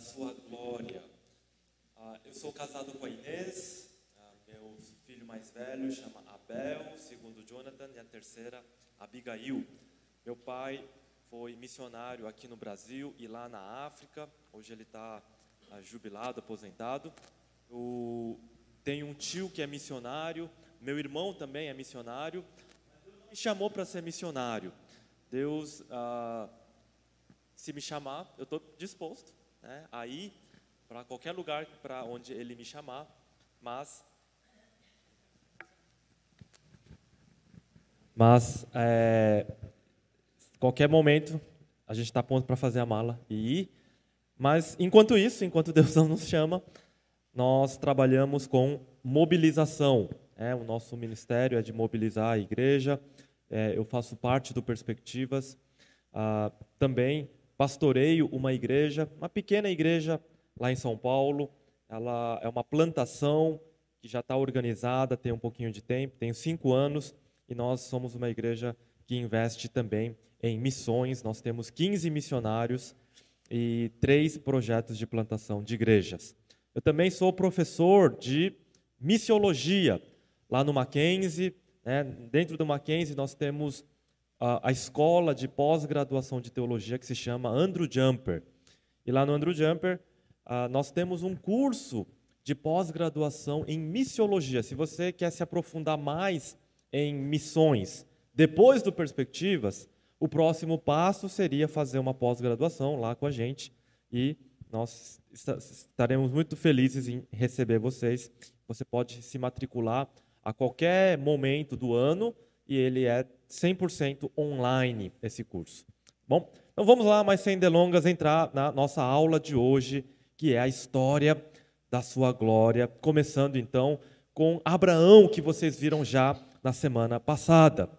sua glória. Ah, eu sou casado com a Inês, ah, meu filho mais velho chama Abel, segundo Jonathan, e a terceira, Abigail. Meu pai foi missionário aqui no Brasil e lá na África. Hoje ele está ah, jubilado, aposentado. Eu tenho um tio que é missionário, meu irmão também é missionário. Me chamou para ser missionário. Deus, ah, se me chamar, eu estou disposto né, para qualquer lugar para onde Ele me chamar, mas mas é, qualquer momento a gente está pronto para fazer a mala e ir. Mas enquanto isso, enquanto Deus não nos chama, nós trabalhamos com mobilização. É, o nosso ministério é de mobilizar a igreja. É, eu faço parte do Perspectivas. Ah, também pastoreio uma igreja, uma pequena igreja lá em São Paulo. Ela é uma plantação que já está organizada, tem um pouquinho de tempo, tem cinco anos, e nós somos uma igreja que investe também em missões. Nós temos 15 missionários e três projetos de plantação de igrejas. Eu também sou professor de missiologia lá no Mackenzie. Né? Dentro do Mackenzie nós temos a, a escola de pós-graduação de teologia que se chama Andrew Jumper. E lá no Andrew Jumper uh, nós temos um curso de pós-graduação em missiologia. Se você quer se aprofundar mais em missões depois do Perspectivas, o próximo passo seria fazer uma pós-graduação lá com a gente e nós estaremos muito felizes em receber vocês. Você pode se matricular a qualquer momento do ano e ele é 100% online esse curso. Bom, então vamos lá, mas sem delongas, entrar na nossa aula de hoje, que é a história da sua glória, começando então com Abraão, que vocês viram já na semana passada.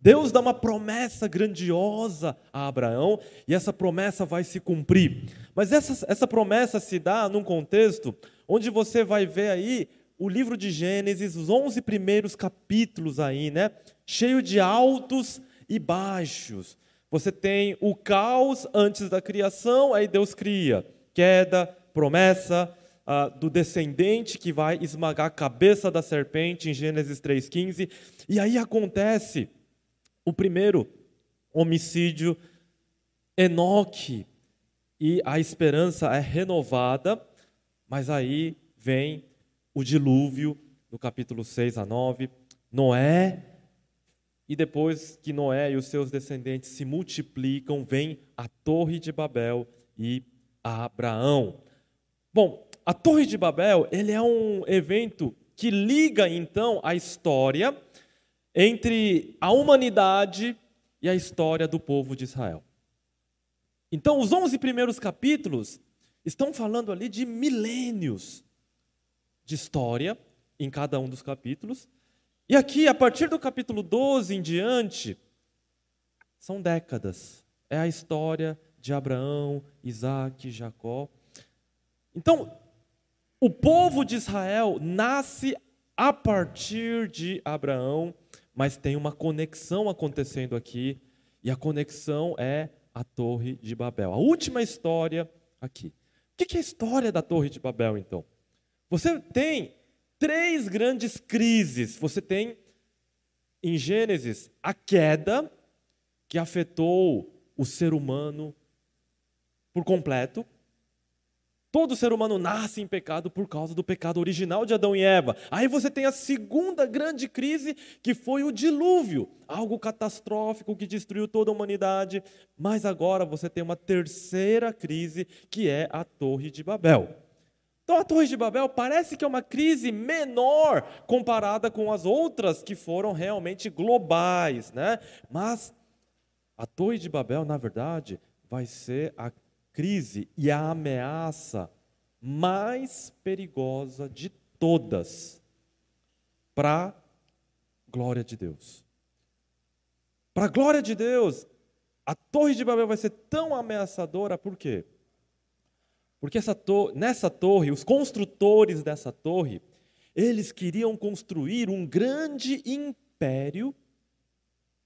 Deus dá uma promessa grandiosa a Abraão e essa promessa vai se cumprir. Mas essa, essa promessa se dá num contexto onde você vai ver aí o livro de Gênesis, os 11 primeiros capítulos aí, né? Cheio de altos e baixos. Você tem o caos antes da criação, aí Deus cria. Queda, promessa, Uh, do descendente que vai esmagar a cabeça da serpente em Gênesis 3,15. E aí acontece o primeiro homicídio, Enoque, e a esperança é renovada, mas aí vem o dilúvio, no capítulo 6 a 9, Noé, e depois que Noé e os seus descendentes se multiplicam, vem a Torre de Babel e Abraão. Bom, a Torre de Babel, ele é um evento que liga então a história entre a humanidade e a história do povo de Israel. Então, os 11 primeiros capítulos estão falando ali de milênios de história em cada um dos capítulos. E aqui, a partir do capítulo 12 em diante, são décadas. É a história de Abraão, Isaac, Jacó. Então, o povo de Israel nasce a partir de Abraão mas tem uma conexão acontecendo aqui, e a conexão é a Torre de Babel. A última história aqui. O que é a história da Torre de Babel, então? Você tem três grandes crises. Você tem, em Gênesis, a queda, que afetou o ser humano por completo. Todo ser humano nasce em pecado por causa do pecado original de Adão e Eva. Aí você tem a segunda grande crise, que foi o dilúvio, algo catastrófico que destruiu toda a humanidade. Mas agora você tem uma terceira crise, que é a Torre de Babel. Então a Torre de Babel parece que é uma crise menor comparada com as outras que foram realmente globais, né? Mas a Torre de Babel, na verdade, vai ser a crise e a ameaça mais perigosa de todas para a glória de Deus. Para a glória de Deus, a Torre de Babel vai ser tão ameaçadora, por quê? Porque to nessa torre, os construtores dessa torre, eles queriam construir um grande império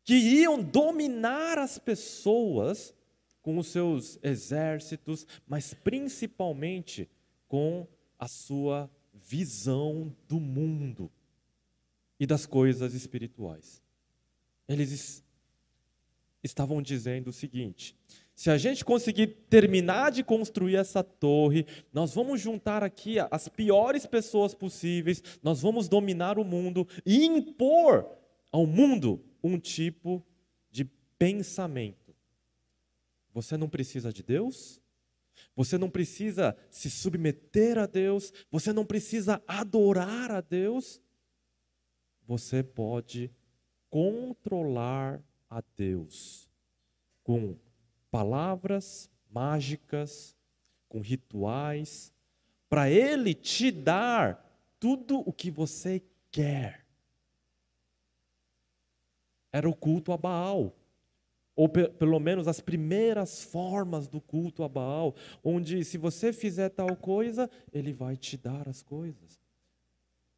que iam dominar as pessoas com os seus exércitos, mas principalmente com a sua visão do mundo e das coisas espirituais. Eles estavam dizendo o seguinte: se a gente conseguir terminar de construir essa torre, nós vamos juntar aqui as piores pessoas possíveis, nós vamos dominar o mundo e impor ao mundo um tipo de pensamento. Você não precisa de Deus? Você não precisa se submeter a Deus, você não precisa adorar a Deus. Você pode controlar a Deus com palavras mágicas, com rituais, para Ele te dar tudo o que você quer. Era o culto a Baal ou pe pelo menos as primeiras formas do culto a Baal, onde se você fizer tal coisa, ele vai te dar as coisas.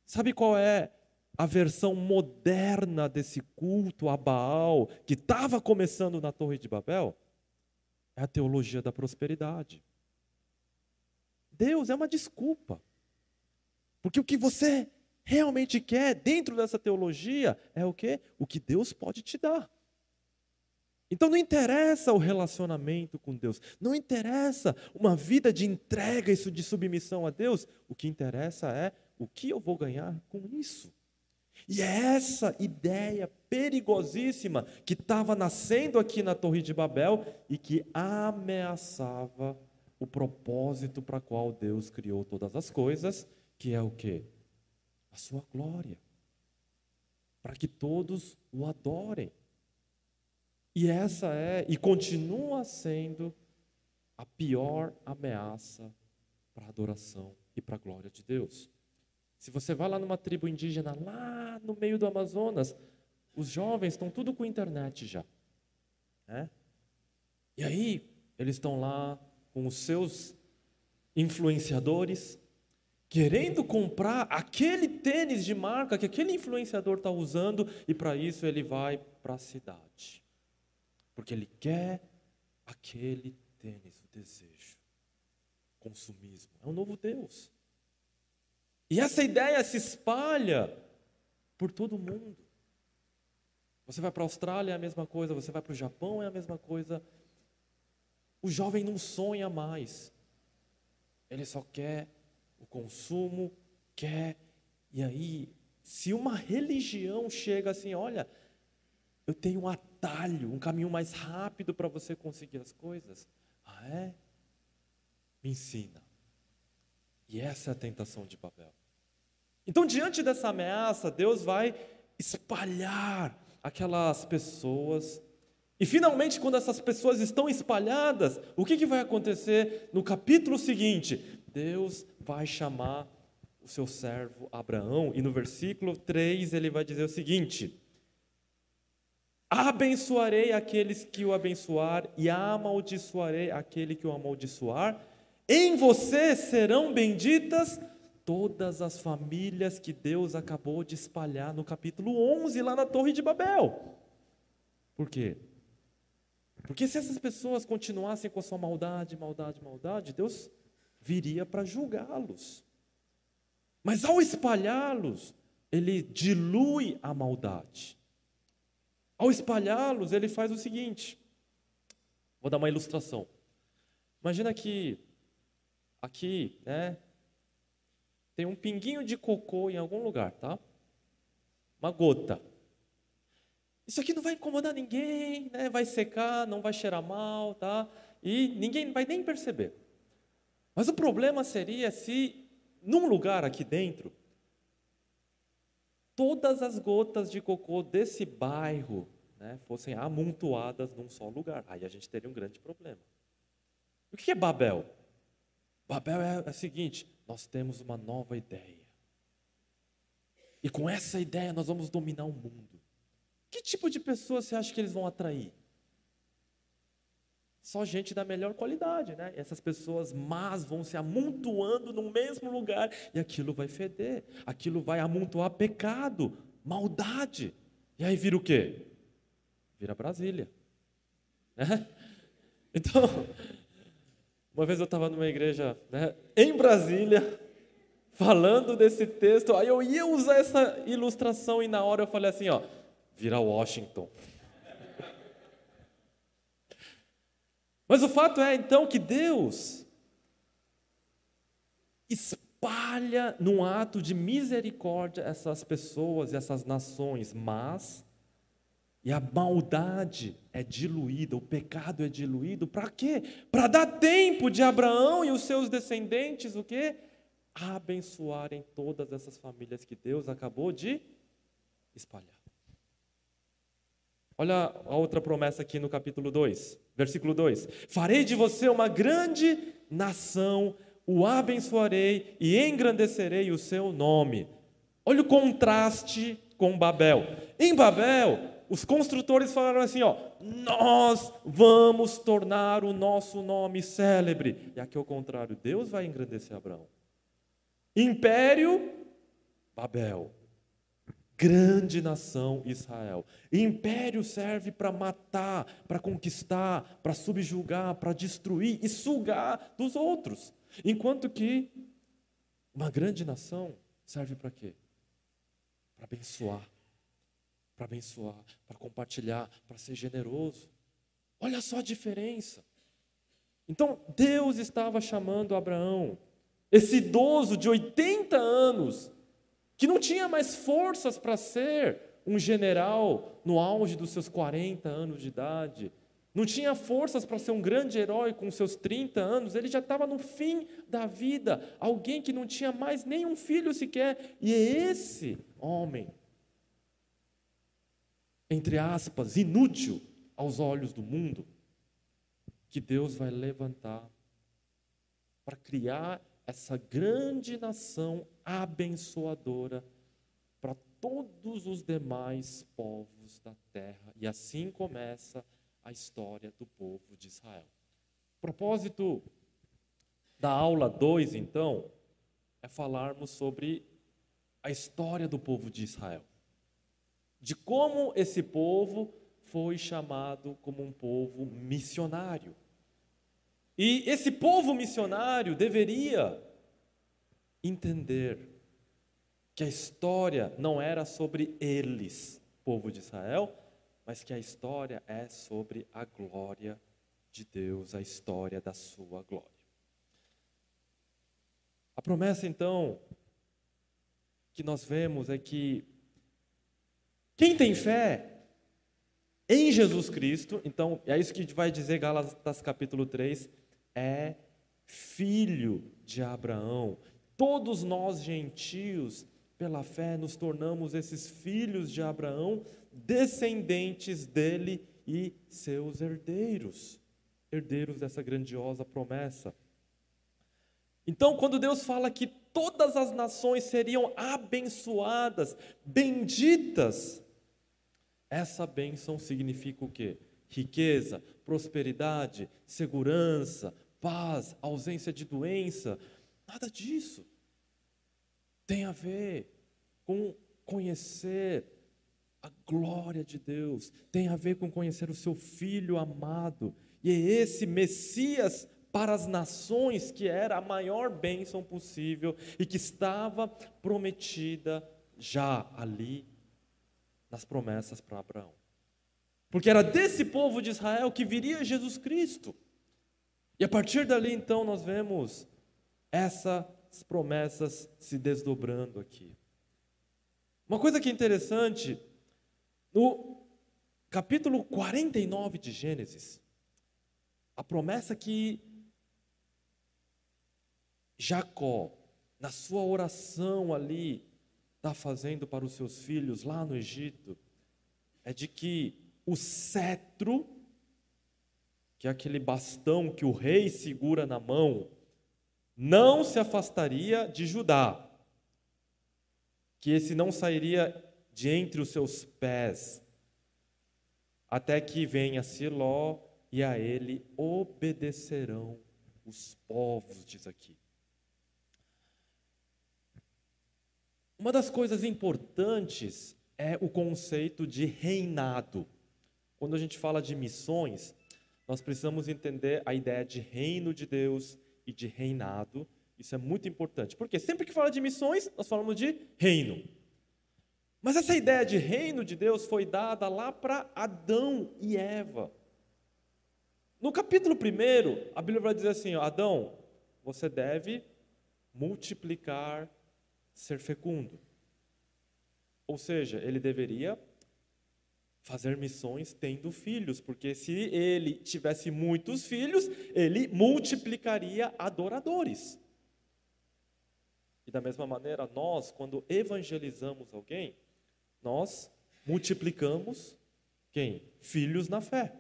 Sabe qual é a versão moderna desse culto a Baal que estava começando na Torre de Babel? É a teologia da prosperidade. Deus é uma desculpa. Porque o que você realmente quer dentro dessa teologia é o quê? O que Deus pode te dar. Então não interessa o relacionamento com Deus, não interessa uma vida de entrega e de submissão a Deus, o que interessa é o que eu vou ganhar com isso. E é essa ideia perigosíssima que estava nascendo aqui na Torre de Babel e que ameaçava o propósito para qual Deus criou todas as coisas, que é o que? A sua glória. Para que todos o adorem. E essa é e continua sendo a pior ameaça para a adoração e para a glória de Deus. Se você vai lá numa tribo indígena, lá no meio do Amazonas, os jovens estão tudo com internet já. Né? E aí, eles estão lá com os seus influenciadores, querendo comprar aquele tênis de marca que aquele influenciador está usando, e para isso ele vai para a cidade. Porque ele quer aquele tênis, o desejo. Consumismo. É um novo Deus. E essa ideia se espalha por todo o mundo. Você vai para a Austrália, é a mesma coisa. Você vai para o Japão, é a mesma coisa. O jovem não sonha mais. Ele só quer o consumo, quer. E aí, se uma religião chega assim, olha, eu tenho um atalho, um caminho mais rápido para você conseguir as coisas. Ah, é? Me ensina. E essa é a tentação de Babel. Então, diante dessa ameaça, Deus vai espalhar aquelas pessoas. E finalmente, quando essas pessoas estão espalhadas, o que, que vai acontecer no capítulo seguinte? Deus vai chamar o seu servo Abraão, e no versículo 3 ele vai dizer o seguinte: Abençoarei aqueles que o abençoar e amaldiçoarei aquele que o amaldiçoar. Em você serão benditas todas as famílias que Deus acabou de espalhar no capítulo 11 lá na Torre de Babel. Por quê? Porque se essas pessoas continuassem com a sua maldade, maldade, maldade, Deus viria para julgá-los. Mas ao espalhá-los, ele dilui a maldade. Ao espalhá-los, ele faz o seguinte: vou dar uma ilustração. Imagina que aqui, né, tem um pinguinho de cocô em algum lugar, tá? Uma gota. Isso aqui não vai incomodar ninguém, né? Vai secar, não vai cheirar mal, tá? E ninguém vai nem perceber. Mas o problema seria se num lugar aqui dentro todas as gotas de cocô desse bairro né, fossem amontoadas num só lugar. Aí a gente teria um grande problema. O que é Babel? Babel é, é o seguinte: nós temos uma nova ideia. E com essa ideia nós vamos dominar o mundo. Que tipo de pessoa você acha que eles vão atrair? Só gente da melhor qualidade, né? Essas pessoas más vão se amontoando no mesmo lugar e aquilo vai feder, aquilo vai amontoar pecado, maldade. E aí vira o quê? Vira Brasília. Né? Então, uma vez eu estava numa igreja né, em Brasília, falando desse texto, aí eu ia usar essa ilustração e na hora eu falei assim, ó, vira Washington. Mas o fato é então que Deus espalha num ato de misericórdia essas pessoas e essas nações, mas e a maldade é diluída, o pecado é diluído, para quê? Para dar tempo de Abraão e os seus descendentes, o quê? Abençoarem todas essas famílias que Deus acabou de espalhar. Olha a outra promessa aqui no capítulo 2, versículo 2: Farei de você uma grande nação, o abençoarei e engrandecerei o seu nome. Olha o contraste com Babel. Em Babel, os construtores falaram assim, ó, nós vamos tornar o nosso nome célebre. E aqui ao contrário, Deus vai engrandecer Abraão. Império Babel. Grande nação Israel. Império serve para matar, para conquistar, para subjugar, para destruir e sugar dos outros. Enquanto que uma grande nação serve para quê? Para abençoar para abençoar, para compartilhar, para ser generoso. Olha só a diferença. Então, Deus estava chamando Abraão, esse idoso de 80 anos, que não tinha mais forças para ser um general no auge dos seus 40 anos de idade, não tinha forças para ser um grande herói com seus 30 anos, ele já estava no fim da vida, alguém que não tinha mais nenhum filho sequer, e é esse homem entre aspas, inútil aos olhos do mundo, que Deus vai levantar para criar essa grande nação abençoadora para todos os demais povos da terra. E assim começa a história do povo de Israel. Propósito da aula 2, então, é falarmos sobre a história do povo de Israel de como esse povo foi chamado como um povo missionário. E esse povo missionário deveria entender que a história não era sobre eles, povo de Israel, mas que a história é sobre a glória de Deus, a história da sua glória. A promessa, então, que nós vemos é que quem tem fé em Jesus Cristo, então é isso que vai dizer Gálatas capítulo 3, é filho de Abraão. Todos nós gentios, pela fé, nos tornamos esses filhos de Abraão, descendentes dele e seus herdeiros, herdeiros dessa grandiosa promessa. Então, quando Deus fala que todas as nações seriam abençoadas, benditas, essa bênção significa o quê? Riqueza, prosperidade, segurança, paz, ausência de doença. Nada disso. Tem a ver com conhecer a glória de Deus, tem a ver com conhecer o seu filho amado. E é esse Messias para as nações que era a maior bênção possível e que estava prometida já ali nas promessas para Abraão. Porque era desse povo de Israel que viria Jesus Cristo. E a partir dali, então, nós vemos essas promessas se desdobrando aqui. Uma coisa que é interessante, no capítulo 49 de Gênesis, a promessa que Jacó, na sua oração ali, está fazendo para os seus filhos lá no Egito é de que o cetro, que é aquele bastão que o rei segura na mão, não se afastaria de Judá, que esse não sairia de entre os seus pés, até que venha Siló e a ele obedecerão os povos, diz aqui. Uma das coisas importantes é o conceito de reinado. Quando a gente fala de missões, nós precisamos entender a ideia de reino de Deus e de reinado. Isso é muito importante, porque sempre que fala de missões, nós falamos de reino. Mas essa ideia de reino de Deus foi dada lá para Adão e Eva. No capítulo 1, a Bíblia vai dizer assim: Adão, você deve multiplicar, ser fecundo. Ou seja, ele deveria fazer missões tendo filhos, porque se ele tivesse muitos filhos, ele multiplicaria adoradores. E da mesma maneira, nós, quando evangelizamos alguém, nós multiplicamos quem? Filhos na fé.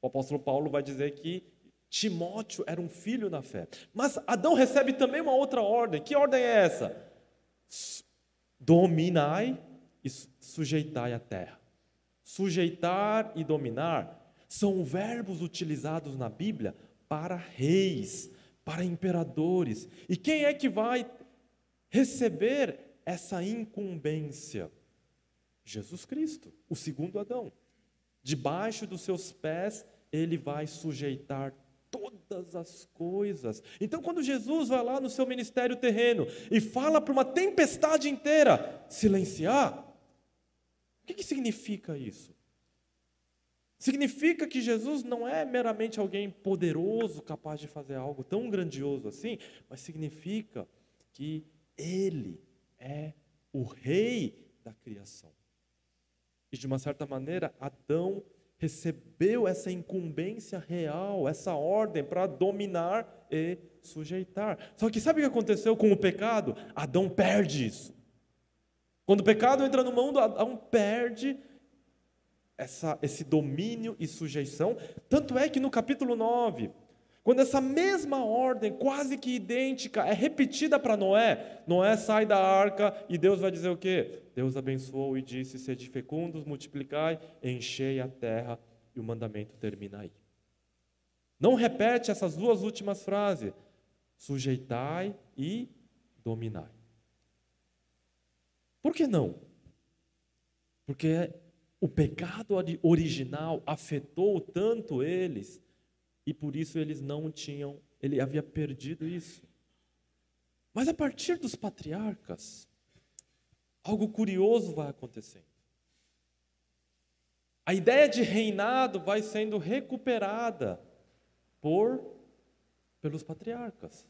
O apóstolo Paulo vai dizer que Timóteo era um filho na fé. Mas Adão recebe também uma outra ordem. Que ordem é essa? Dominai e sujeitai a terra. Sujeitar e dominar são verbos utilizados na Bíblia para reis, para imperadores. E quem é que vai receber essa incumbência? Jesus Cristo, o segundo Adão. Debaixo dos seus pés, ele vai sujeitar todas as coisas. Então, quando Jesus vai lá no seu ministério terreno e fala para uma tempestade inteira silenciar, o que, que significa isso? Significa que Jesus não é meramente alguém poderoso, capaz de fazer algo tão grandioso assim, mas significa que Ele é o Rei da criação. E de uma certa maneira, Adão recebeu essa incumbência real, essa ordem para dominar e sujeitar. Só que sabe o que aconteceu com o pecado? Adão perde isso. Quando o pecado entra no mundo, Adão perde essa, esse domínio e sujeição. Tanto é que no capítulo 9, quando essa mesma ordem, quase que idêntica, é repetida para Noé, Noé sai da arca e Deus vai dizer o quê? Deus abençoou e disse: Sede fecundos, multiplicai, enchei a terra, e o mandamento termina aí. Não repete essas duas últimas frases: sujeitai e dominai. Por que não? Porque o pecado original afetou tanto eles e por isso eles não tinham, ele havia perdido isso. Mas a partir dos patriarcas, algo curioso vai acontecendo. A ideia de reinado vai sendo recuperada por pelos patriarcas.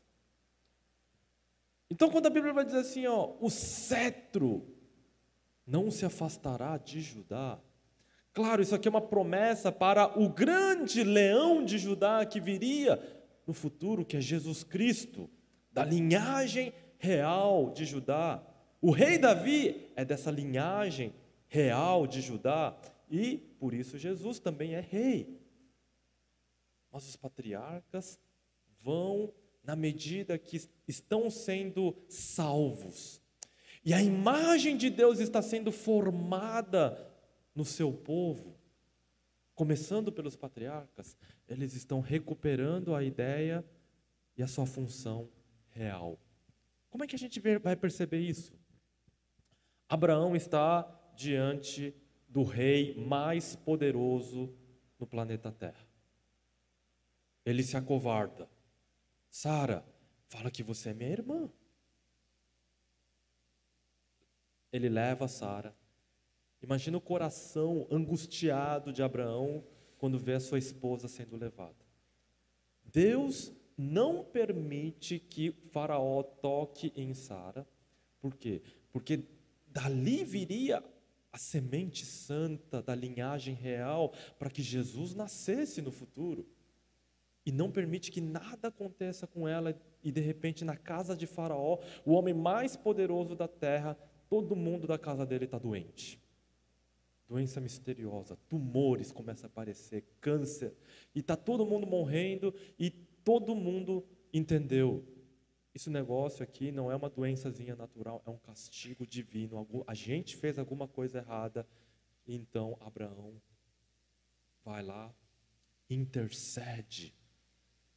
Então, quando a Bíblia vai dizer assim, ó, o cetro não se afastará de Judá, Claro, isso aqui é uma promessa para o grande leão de Judá que viria no futuro, que é Jesus Cristo, da linhagem real de Judá. O rei Davi é dessa linhagem real de Judá e por isso Jesus também é rei. Mas os patriarcas vão na medida que estão sendo salvos. E a imagem de Deus está sendo formada no seu povo, começando pelos patriarcas, eles estão recuperando a ideia e a sua função real. Como é que a gente vai perceber isso? Abraão está diante do rei mais poderoso no planeta Terra. Ele se acovarda. Sara, fala que você é minha irmã. Ele leva Sara Imagina o coração angustiado de Abraão quando vê a sua esposa sendo levada. Deus não permite que Faraó toque em Sara. Por quê? Porque dali viria a semente santa da linhagem real para que Jesus nascesse no futuro. E não permite que nada aconteça com ela e de repente na casa de Faraó, o homem mais poderoso da terra, todo mundo da casa dele está doente doença misteriosa, tumores começam a aparecer, câncer, e está todo mundo morrendo e todo mundo entendeu. Esse negócio aqui não é uma doençazinha natural, é um castigo divino. A gente fez alguma coisa errada, então Abraão vai lá, intercede,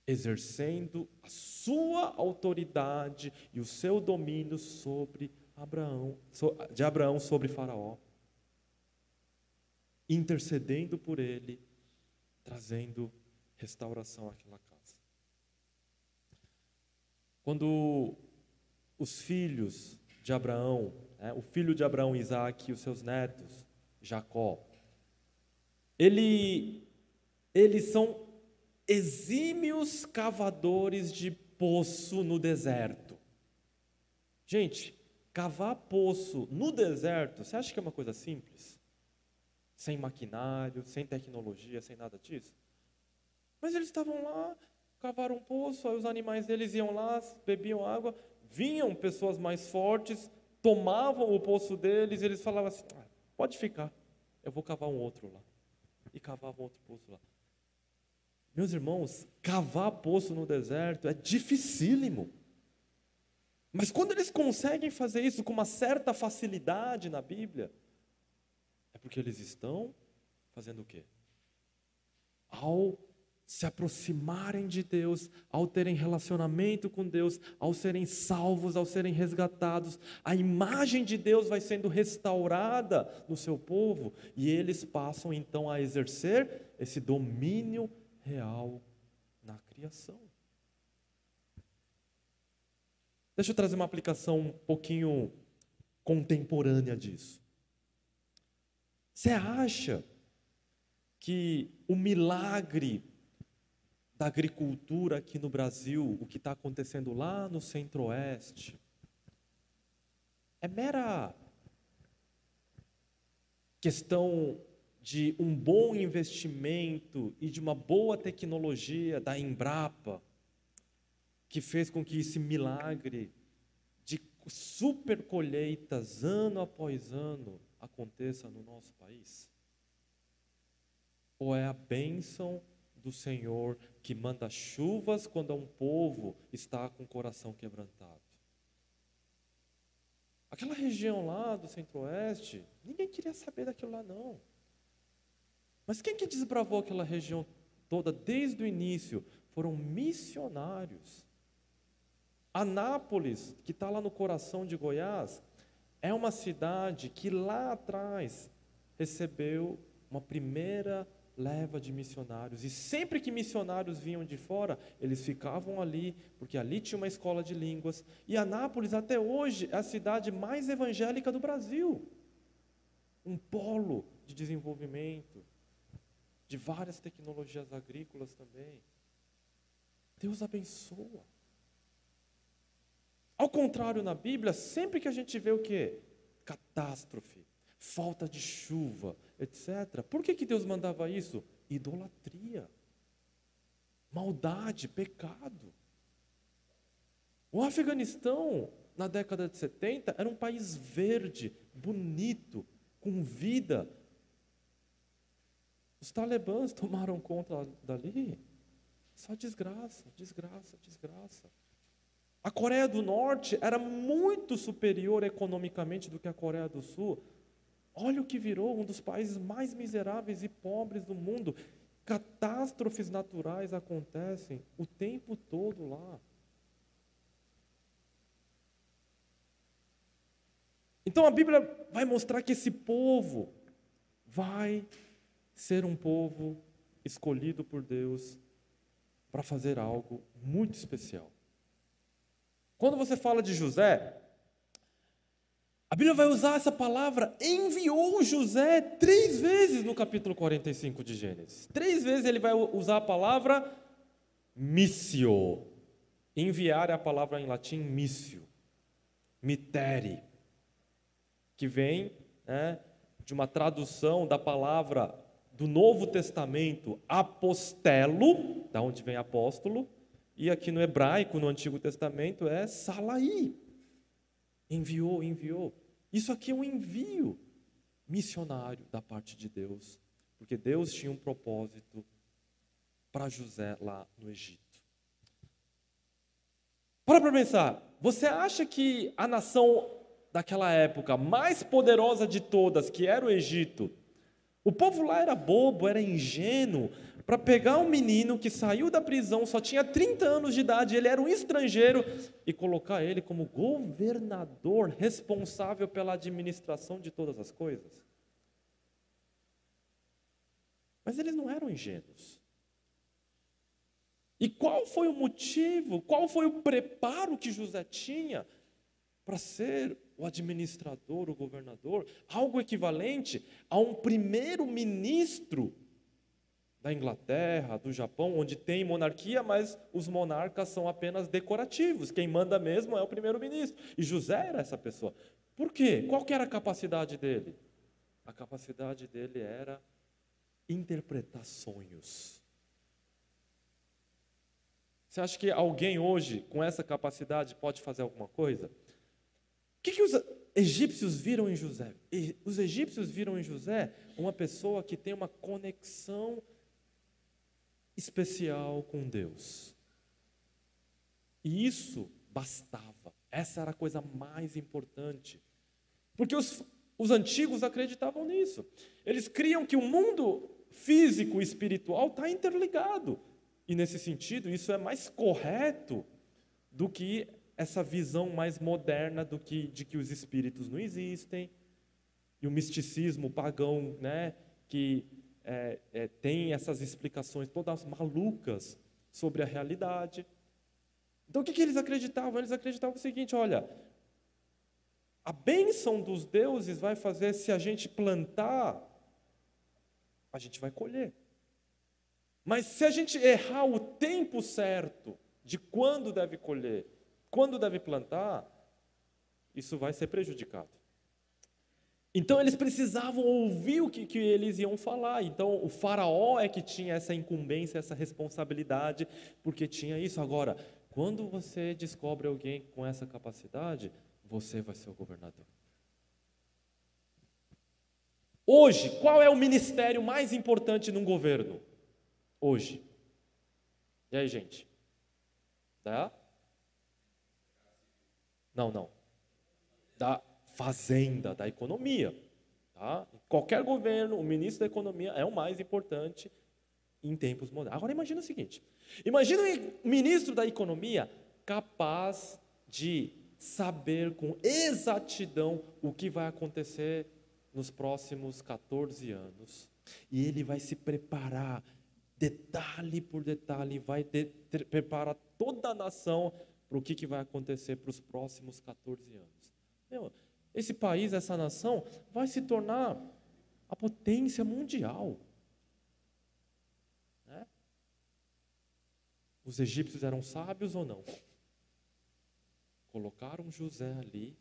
exercendo a sua autoridade e o seu domínio sobre Abraão, de Abraão sobre Faraó intercedendo por ele, trazendo restauração àquela casa. Quando os filhos de Abraão, né, o filho de Abraão, Isaac, e os seus netos, Jacó, ele, eles são exímios cavadores de poço no deserto. Gente, cavar poço no deserto, você acha que é uma coisa simples? Sem maquinário, sem tecnologia, sem nada disso? Mas eles estavam lá, cavaram um poço, aí os animais deles iam lá, bebiam água, vinham pessoas mais fortes, tomavam o poço deles, e eles falavam assim: ah, pode ficar, eu vou cavar um outro lá. E cavavam outro poço lá. Meus irmãos, cavar poço no deserto é dificílimo. Mas quando eles conseguem fazer isso com uma certa facilidade na Bíblia, porque eles estão fazendo o quê? Ao se aproximarem de Deus, ao terem relacionamento com Deus, ao serem salvos, ao serem resgatados, a imagem de Deus vai sendo restaurada no seu povo e eles passam então a exercer esse domínio real na criação. Deixa eu trazer uma aplicação um pouquinho contemporânea disso. Você acha que o milagre da agricultura aqui no Brasil, o que está acontecendo lá no centro-oeste, é mera questão de um bom investimento e de uma boa tecnologia da Embrapa, que fez com que esse milagre de super colheitas ano após ano aconteça no nosso país? Ou é a bênção do Senhor que manda chuvas quando um povo está com o coração quebrantado? Aquela região lá do centro-oeste, ninguém queria saber daquilo lá não. Mas quem que desbravou aquela região toda desde o início? Foram missionários. Anápolis, que está lá no coração de Goiás, é uma cidade que lá atrás recebeu uma primeira leva de missionários. E sempre que missionários vinham de fora, eles ficavam ali, porque ali tinha uma escola de línguas. E Anápolis, até hoje, é a cidade mais evangélica do Brasil um polo de desenvolvimento de várias tecnologias agrícolas também. Deus abençoa. Ao contrário, na Bíblia, sempre que a gente vê o que? Catástrofe, falta de chuva, etc. Por que, que Deus mandava isso? Idolatria, maldade, pecado. O Afeganistão, na década de 70, era um país verde, bonito, com vida, os talibãs tomaram conta dali. Só desgraça, desgraça, desgraça. A Coreia do Norte era muito superior economicamente do que a Coreia do Sul. Olha o que virou um dos países mais miseráveis e pobres do mundo. Catástrofes naturais acontecem o tempo todo lá. Então a Bíblia vai mostrar que esse povo vai ser um povo escolhido por Deus para fazer algo muito especial. Quando você fala de José, a Bíblia vai usar essa palavra enviou José três vezes no capítulo 45 de Gênesis. Três vezes ele vai usar a palavra missio. Enviar é a palavra em latim missio, mitere, que vem né, de uma tradução da palavra do Novo Testamento, apostelo, da onde vem apóstolo, e aqui no hebraico, no Antigo Testamento, é salaí. Enviou, enviou. Isso aqui é um envio missionário da parte de Deus, porque Deus tinha um propósito para José lá no Egito. Para para pensar, você acha que a nação daquela época mais poderosa de todas, que era o Egito, o povo lá era bobo, era ingênuo, para pegar um menino que saiu da prisão, só tinha 30 anos de idade, ele era um estrangeiro, e colocar ele como governador responsável pela administração de todas as coisas. Mas eles não eram ingênuos. E qual foi o motivo, qual foi o preparo que José tinha para ser o administrador, o governador, algo equivalente a um primeiro-ministro da Inglaterra, do Japão, onde tem monarquia, mas os monarcas são apenas decorativos. Quem manda mesmo é o primeiro-ministro. E José era essa pessoa. Por quê? Qual era a capacidade dele? A capacidade dele era interpretar sonhos. Você acha que alguém hoje, com essa capacidade, pode fazer alguma coisa? O que, que os egípcios viram em José? Os egípcios viram em José uma pessoa que tem uma conexão especial com Deus. E isso bastava. Essa era a coisa mais importante. Porque os, os antigos acreditavam nisso. Eles criam que o mundo físico e espiritual está interligado. E nesse sentido, isso é mais correto do que essa visão mais moderna do que, de que os espíritos não existem, e o misticismo pagão, né, que é, é, tem essas explicações todas malucas sobre a realidade. Então o que, que eles acreditavam? Eles acreditavam o seguinte: olha, a bênção dos deuses vai fazer se a gente plantar, a gente vai colher. Mas se a gente errar o tempo certo de quando deve colher, quando deve plantar, isso vai ser prejudicado. Então eles precisavam ouvir o que, que, eles iam falar. Então o faraó é que tinha essa incumbência, essa responsabilidade, porque tinha isso. Agora, quando você descobre alguém com essa capacidade, você vai ser o governador. Hoje, qual é o ministério mais importante num governo? Hoje. E aí, gente? Da? Não, não. Da fazenda, da economia. Tá? Qualquer governo, o ministro da economia é o mais importante em tempos modernos. Agora imagina o seguinte: imagina um ministro da economia capaz de saber com exatidão o que vai acontecer nos próximos 14 anos. E ele vai se preparar detalhe por detalhe, vai de, preparar toda a nação para o que, que vai acontecer para os próximos 14 anos. Meu, esse país, essa nação, vai se tornar a potência mundial. Né? Os egípcios eram sábios ou não? Colocaram José ali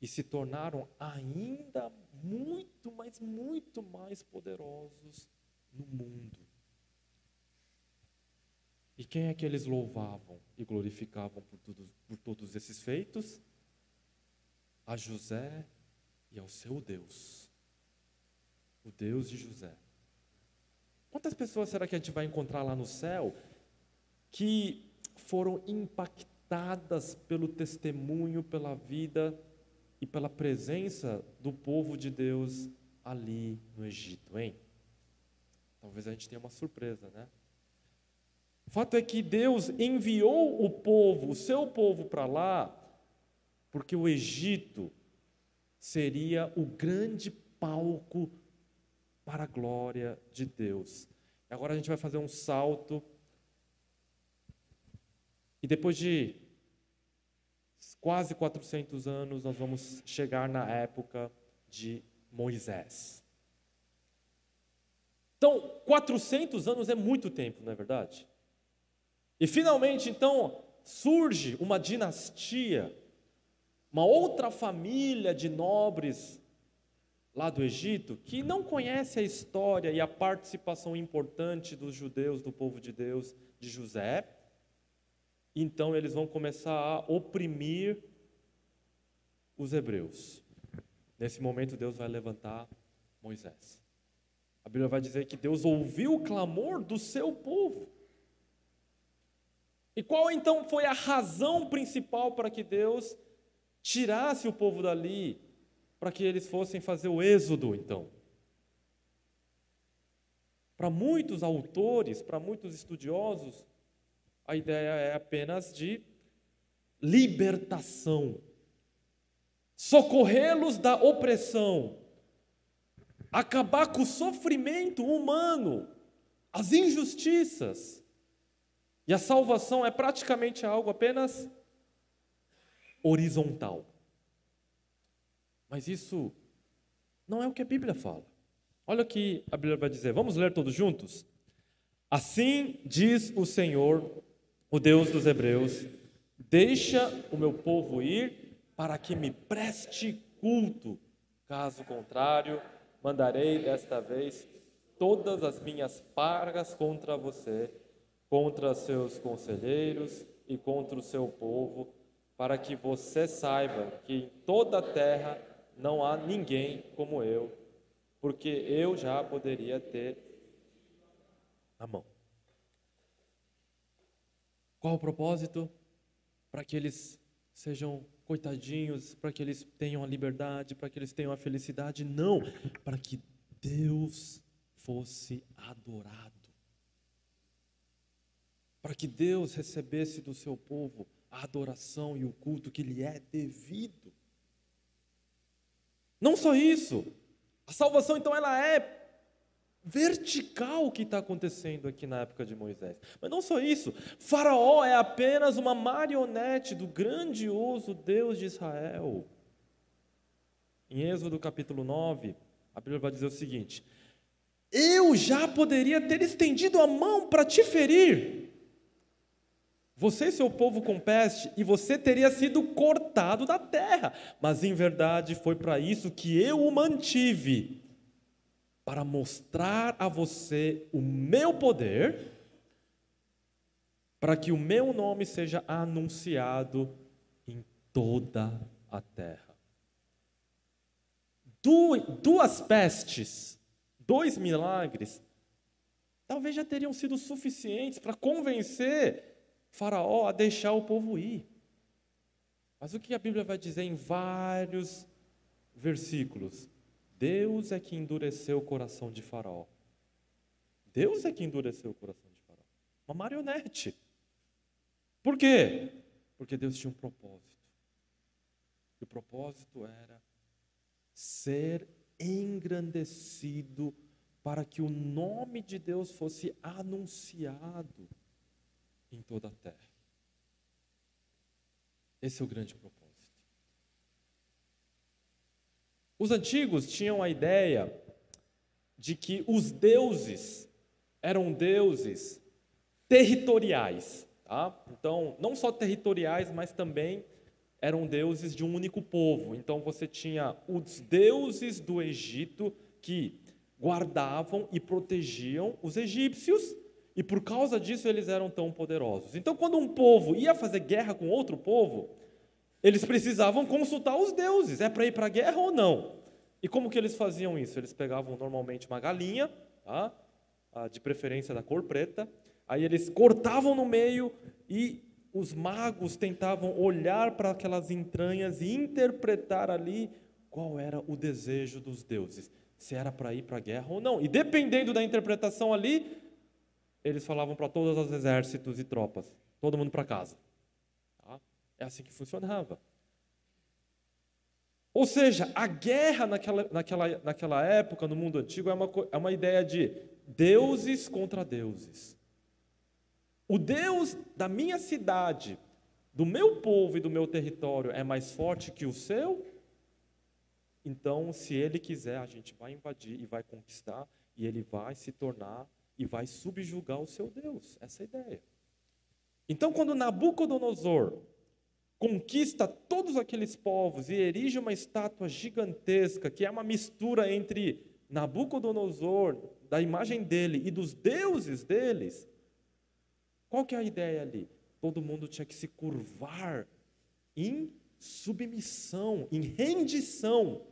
e se tornaram ainda muito, mas muito mais poderosos no mundo. E quem é que eles louvavam e glorificavam por, tudo, por todos esses feitos? A José e ao seu Deus, o Deus de José. Quantas pessoas será que a gente vai encontrar lá no céu que foram impactadas pelo testemunho, pela vida e pela presença do povo de Deus ali no Egito, hein? Talvez a gente tenha uma surpresa, né? O fato é que Deus enviou o povo, o seu povo para lá, porque o Egito seria o grande palco para a glória de Deus. Agora a gente vai fazer um salto. E depois de quase 400 anos, nós vamos chegar na época de Moisés. Então, 400 anos é muito tempo, não é verdade? E finalmente, então, surge uma dinastia uma outra família de nobres lá do Egito que não conhece a história e a participação importante dos judeus, do povo de Deus, de José. Então eles vão começar a oprimir os hebreus. Nesse momento Deus vai levantar Moisés. A Bíblia vai dizer que Deus ouviu o clamor do seu povo. E qual então foi a razão principal para que Deus tirasse o povo dali para que eles fossem fazer o êxodo, então. Para muitos autores, para muitos estudiosos, a ideia é apenas de libertação, socorrê-los da opressão, acabar com o sofrimento humano, as injustiças. E a salvação é praticamente algo apenas horizontal. Mas isso não é o que a Bíblia fala. Olha o que a Bíblia vai dizer. Vamos ler todos juntos? Assim diz o Senhor, o Deus dos Hebreus: Deixa o meu povo ir para que me preste culto. Caso contrário, mandarei desta vez todas as minhas pragas contra você, contra seus conselheiros e contra o seu povo, para que você saiba que em toda a terra não há ninguém como eu, porque eu já poderia ter a mão. Qual o propósito? Para que eles sejam coitadinhos, para que eles tenham a liberdade, para que eles tenham a felicidade. Não, para que Deus fosse adorado. Para que Deus recebesse do seu povo a adoração e o culto que lhe é devido. Não só isso, a salvação então ela é vertical o que está acontecendo aqui na época de Moisés. Mas não só isso, Faraó é apenas uma marionete do grandioso Deus de Israel. Em Êxodo capítulo 9, a Bíblia vai dizer o seguinte: Eu já poderia ter estendido a mão para te ferir. Você e seu povo com peste, e você teria sido cortado da terra. Mas em verdade foi para isso que eu o mantive para mostrar a você o meu poder, para que o meu nome seja anunciado em toda a terra. duas pestes, dois milagres, talvez já teriam sido suficientes para convencer Faraó a deixar o povo ir. Mas o que a Bíblia vai dizer em vários versículos? Deus é que endureceu o coração de Faraó. Deus é que endureceu o coração de Faraó. Uma marionete. Por quê? Porque Deus tinha um propósito. E o propósito era ser engrandecido para que o nome de Deus fosse anunciado em toda a terra. Esse é o grande propósito. Os antigos tinham a ideia de que os deuses eram deuses territoriais. Tá? Então, não só territoriais, mas também eram deuses de um único povo. Então, você tinha os deuses do Egito que guardavam e protegiam os egípcios, e por causa disso eles eram tão poderosos. Então, quando um povo ia fazer guerra com outro povo, eles precisavam consultar os deuses, é para ir para a guerra ou não? E como que eles faziam isso? Eles pegavam normalmente uma galinha, tá? De preferência da cor preta, aí eles cortavam no meio e os magos tentavam olhar para aquelas entranhas e interpretar ali qual era o desejo dos deuses, se era para ir para a guerra ou não. E dependendo da interpretação ali, eles falavam para todos os exércitos e tropas, todo mundo para casa. É assim que funcionava. Ou seja, a guerra naquela, naquela, naquela época, no mundo antigo, é uma, é uma ideia de deuses contra deuses. O Deus da minha cidade, do meu povo e do meu território é mais forte que o seu? Então, se ele quiser, a gente vai invadir e vai conquistar, e ele vai se tornar e vai subjugar o seu Deus. Essa é a ideia. Então, quando Nabucodonosor conquista todos aqueles povos e erige uma estátua gigantesca, que é uma mistura entre Nabucodonosor, da imagem dele e dos deuses deles, qual que é a ideia ali? Todo mundo tinha que se curvar em submissão, em rendição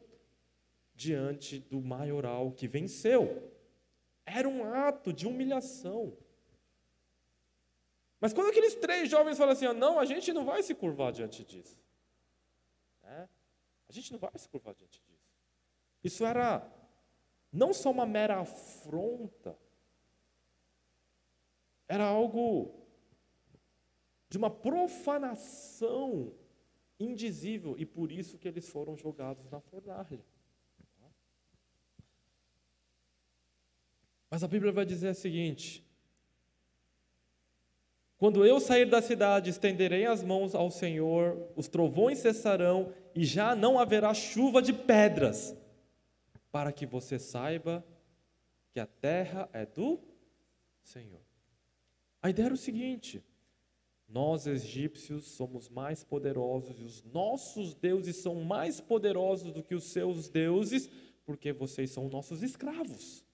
diante do maioral que venceu. Era um ato de humilhação. Mas quando aqueles três jovens falam assim, não, a gente não vai se curvar diante disso. É? A gente não vai se curvar diante disso. Isso era não só uma mera afronta, era algo de uma profanação indizível, e por isso que eles foram jogados na fornalha. Mas a Bíblia vai dizer o seguinte: Quando eu sair da cidade, estenderei as mãos ao Senhor, os trovões cessarão e já não haverá chuva de pedras, para que você saiba que a terra é do Senhor. A ideia era o seguinte: nós egípcios somos mais poderosos e os nossos deuses são mais poderosos do que os seus deuses, porque vocês são nossos escravos.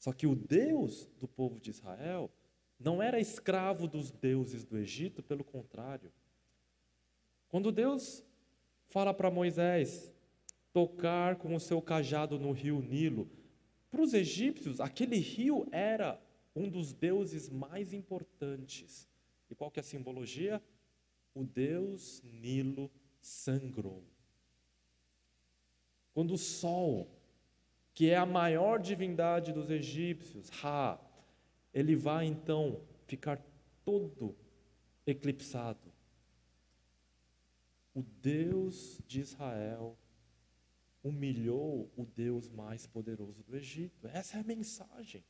Só que o Deus do povo de Israel não era escravo dos deuses do Egito, pelo contrário. Quando Deus fala para Moisés tocar com o seu cajado no rio Nilo, para os egípcios, aquele rio era um dos deuses mais importantes. E qual que é a simbologia? O deus Nilo sangrou. Quando o sol que é a maior divindade dos egípcios, Ra, ele vai então ficar todo eclipsado. O Deus de Israel humilhou o Deus mais poderoso do Egito. Essa é a mensagem.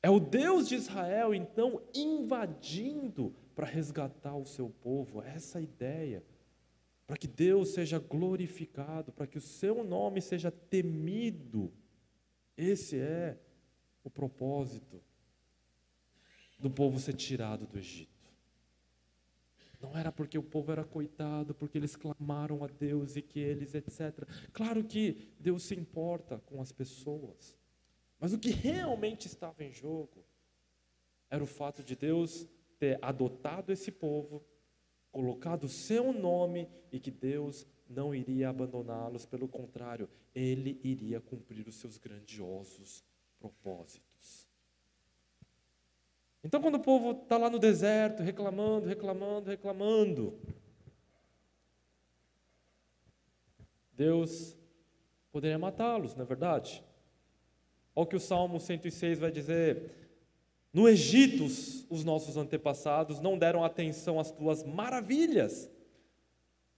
É o Deus de Israel, então, invadindo para resgatar o seu povo. Essa é a ideia para que Deus seja glorificado, para que o seu nome seja temido. Esse é o propósito do povo ser tirado do Egito. Não era porque o povo era coitado, porque eles clamaram a Deus e que eles, etc. Claro que Deus se importa com as pessoas. Mas o que realmente estava em jogo era o fato de Deus ter adotado esse povo colocado o seu nome e que Deus não iria abandoná-los, pelo contrário, ele iria cumprir os seus grandiosos propósitos. Então, quando o povo está lá no deserto, reclamando, reclamando, reclamando, Deus poderia matá-los, não é verdade? Olha o que o Salmo 106 vai dizer: no Egito, os nossos antepassados não deram atenção às tuas maravilhas,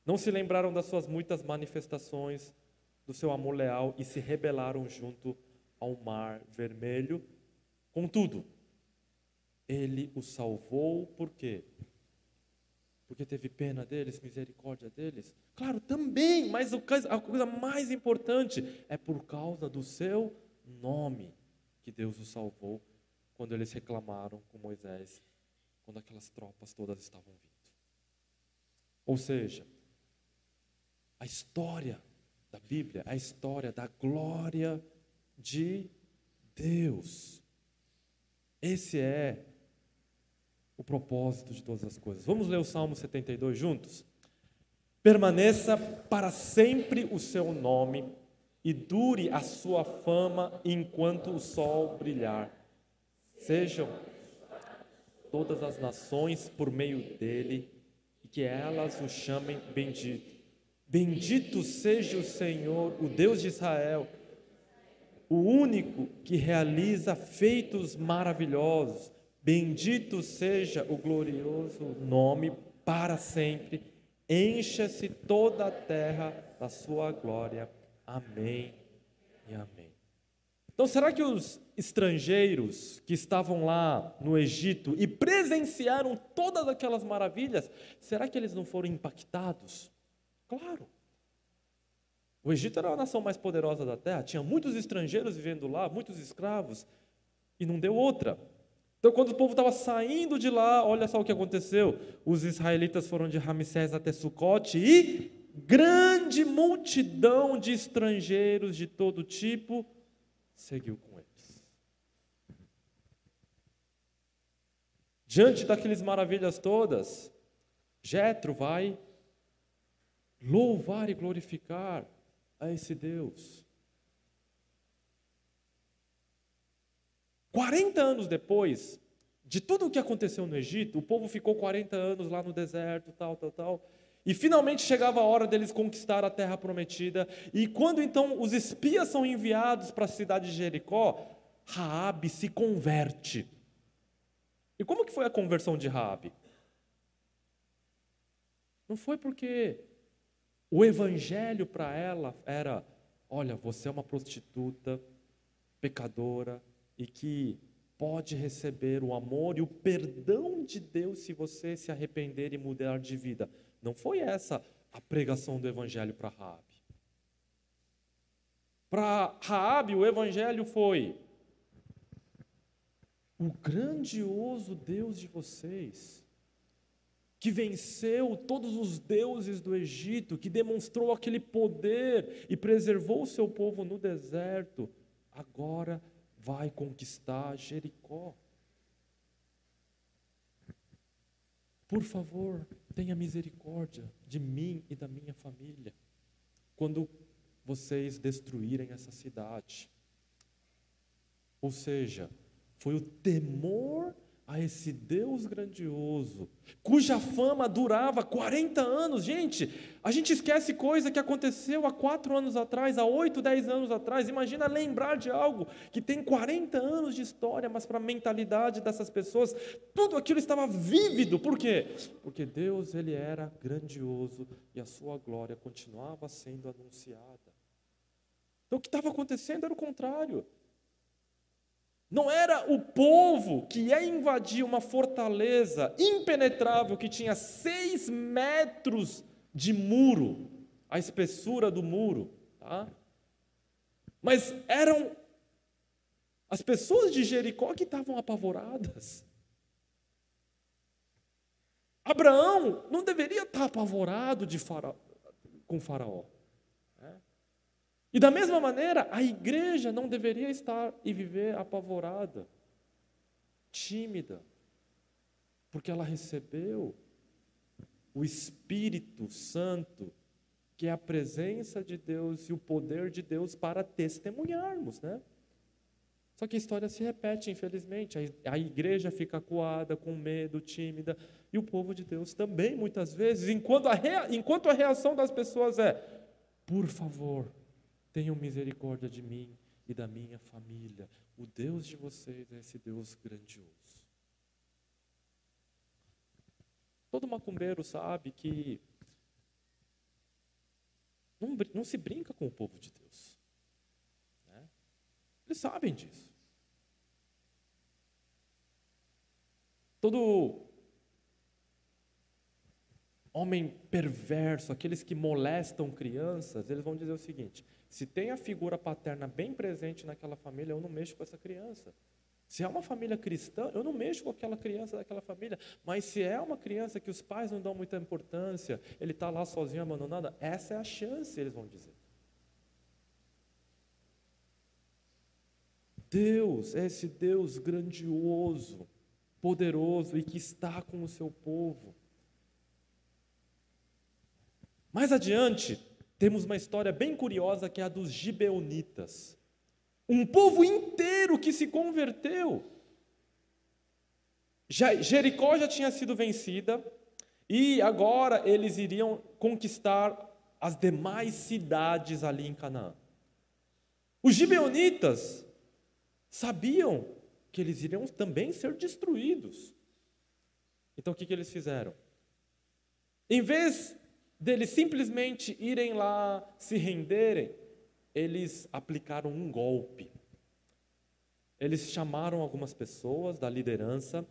não se lembraram das suas muitas manifestações, do seu amor leal e se rebelaram junto ao mar vermelho. Contudo, ele os salvou por quê? Porque teve pena deles, misericórdia deles? Claro, também, mas a coisa mais importante é por causa do seu nome que Deus os salvou quando eles reclamaram com Moisés, quando aquelas tropas todas estavam vindo. Ou seja, a história da Bíblia é a história da glória de Deus. Esse é o propósito de todas as coisas. Vamos ler o Salmo 72 juntos? Permaneça para sempre o seu nome e dure a sua fama enquanto o sol brilhar. Sejam todas as nações por meio dele e que elas o chamem bendito. Bendito seja o Senhor, o Deus de Israel, o único que realiza feitos maravilhosos. Bendito seja o glorioso nome para sempre. Encha-se toda a terra da sua glória. Amém e amém. Então, será que os estrangeiros que estavam lá no Egito e presenciaram todas aquelas maravilhas, será que eles não foram impactados? Claro. O Egito era a nação mais poderosa da terra, tinha muitos estrangeiros vivendo lá, muitos escravos, e não deu outra. Então, quando o povo estava saindo de lá, olha só o que aconteceu: os israelitas foram de Ramsés até Sucote e grande multidão de estrangeiros de todo tipo seguiu com eles. Diante daquelas maravilhas todas, Jetro vai louvar e glorificar a esse Deus. 40 anos depois de tudo o que aconteceu no Egito, o povo ficou 40 anos lá no deserto, tal, tal, tal. E finalmente chegava a hora deles conquistar a terra prometida. E quando então os espias são enviados para a cidade de Jericó, Raabe se converte. E como que foi a conversão de Raabe? Não foi porque o evangelho para ela era, olha, você é uma prostituta, pecadora, e que pode receber o amor e o perdão de Deus se você se arrepender e mudar de vida. Não foi essa a pregação do evangelho para Raabe. Para Raabe, o evangelho foi o grandioso Deus de vocês, que venceu todos os deuses do Egito, que demonstrou aquele poder e preservou o seu povo no deserto, agora vai conquistar Jericó. Por favor, tenha misericórdia de mim e da minha família, quando vocês destruírem essa cidade. Ou seja, foi o temor a esse Deus grandioso, cuja fama durava 40 anos. Gente, a gente esquece coisa que aconteceu há quatro anos atrás, há oito, dez anos atrás. Imagina lembrar de algo que tem 40 anos de história, mas para a mentalidade dessas pessoas, tudo aquilo estava vívido. Por quê? Porque Deus ele era grandioso e a sua glória continuava sendo anunciada. Então o que estava acontecendo era o contrário. Não era o povo que ia invadir uma fortaleza impenetrável que tinha seis metros de muro, a espessura do muro, tá? Mas eram as pessoas de Jericó que estavam apavoradas. Abraão não deveria estar apavorado de com Faraó. E da mesma maneira, a igreja não deveria estar e viver apavorada, tímida, porque ela recebeu o Espírito Santo, que é a presença de Deus e o poder de Deus para testemunharmos, né? Só que a história se repete, infelizmente. A igreja fica acuada, com medo, tímida, e o povo de Deus também, muitas vezes, enquanto a, rea... enquanto a reação das pessoas é: por favor, Tenham misericórdia de mim e da minha família. O Deus de vocês é esse Deus grandioso. Todo macumbeiro sabe que não, não se brinca com o povo de Deus. Né? Eles sabem disso. Todo homem perverso, aqueles que molestam crianças, eles vão dizer o seguinte: se tem a figura paterna bem presente naquela família, eu não mexo com essa criança. Se é uma família cristã, eu não mexo com aquela criança daquela família. Mas se é uma criança que os pais não dão muita importância, ele está lá sozinho, abandonado, essa é a chance, eles vão dizer. Deus é esse Deus grandioso, poderoso e que está com o seu povo. Mais adiante, temos uma história bem curiosa que é a dos gibeonitas. Um povo inteiro que se converteu. Jericó já tinha sido vencida e agora eles iriam conquistar as demais cidades ali em Canaã. Os gibeonitas sabiam que eles iriam também ser destruídos. Então o que, que eles fizeram? Em vez deles simplesmente irem lá se renderem, eles aplicaram um golpe. Eles chamaram algumas pessoas da liderança,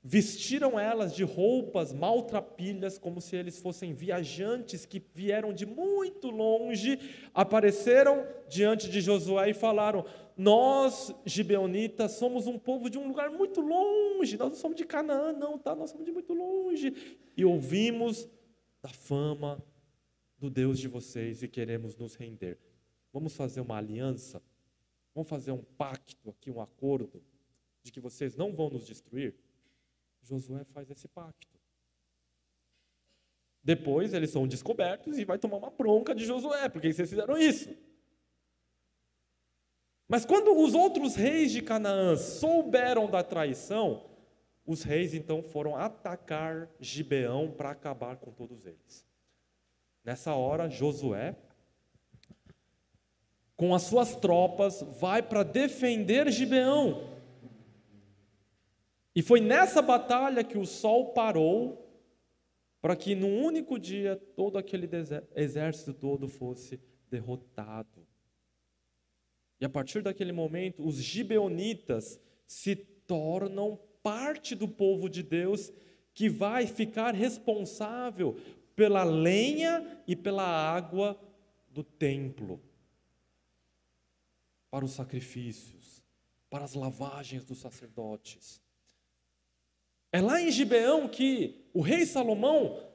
vestiram elas de roupas maltrapilhas, como se eles fossem viajantes que vieram de muito longe, apareceram diante de Josué e falaram: Nós, gibeonitas, somos um povo de um lugar muito longe, nós não somos de Canaã, não, tá? Nós somos de muito longe. E ouvimos da fama do Deus de vocês e queremos nos render. Vamos fazer uma aliança? Vamos fazer um pacto aqui, um acordo de que vocês não vão nos destruir? Josué faz esse pacto. Depois eles são descobertos e vai tomar uma bronca de Josué, porque vocês fizeram isso. Mas quando os outros reis de Canaã souberam da traição, os reis então foram atacar Gibeão para acabar com todos eles. Nessa hora, Josué, com as suas tropas, vai para defender Gibeão. E foi nessa batalha que o sol parou para que num único dia todo aquele exército todo fosse derrotado. E a partir daquele momento, os gibeonitas se tornam parte do povo de Deus que vai ficar responsável pela lenha e pela água do templo para os sacrifícios, para as lavagens dos sacerdotes. É lá em Gibeão que o rei Salomão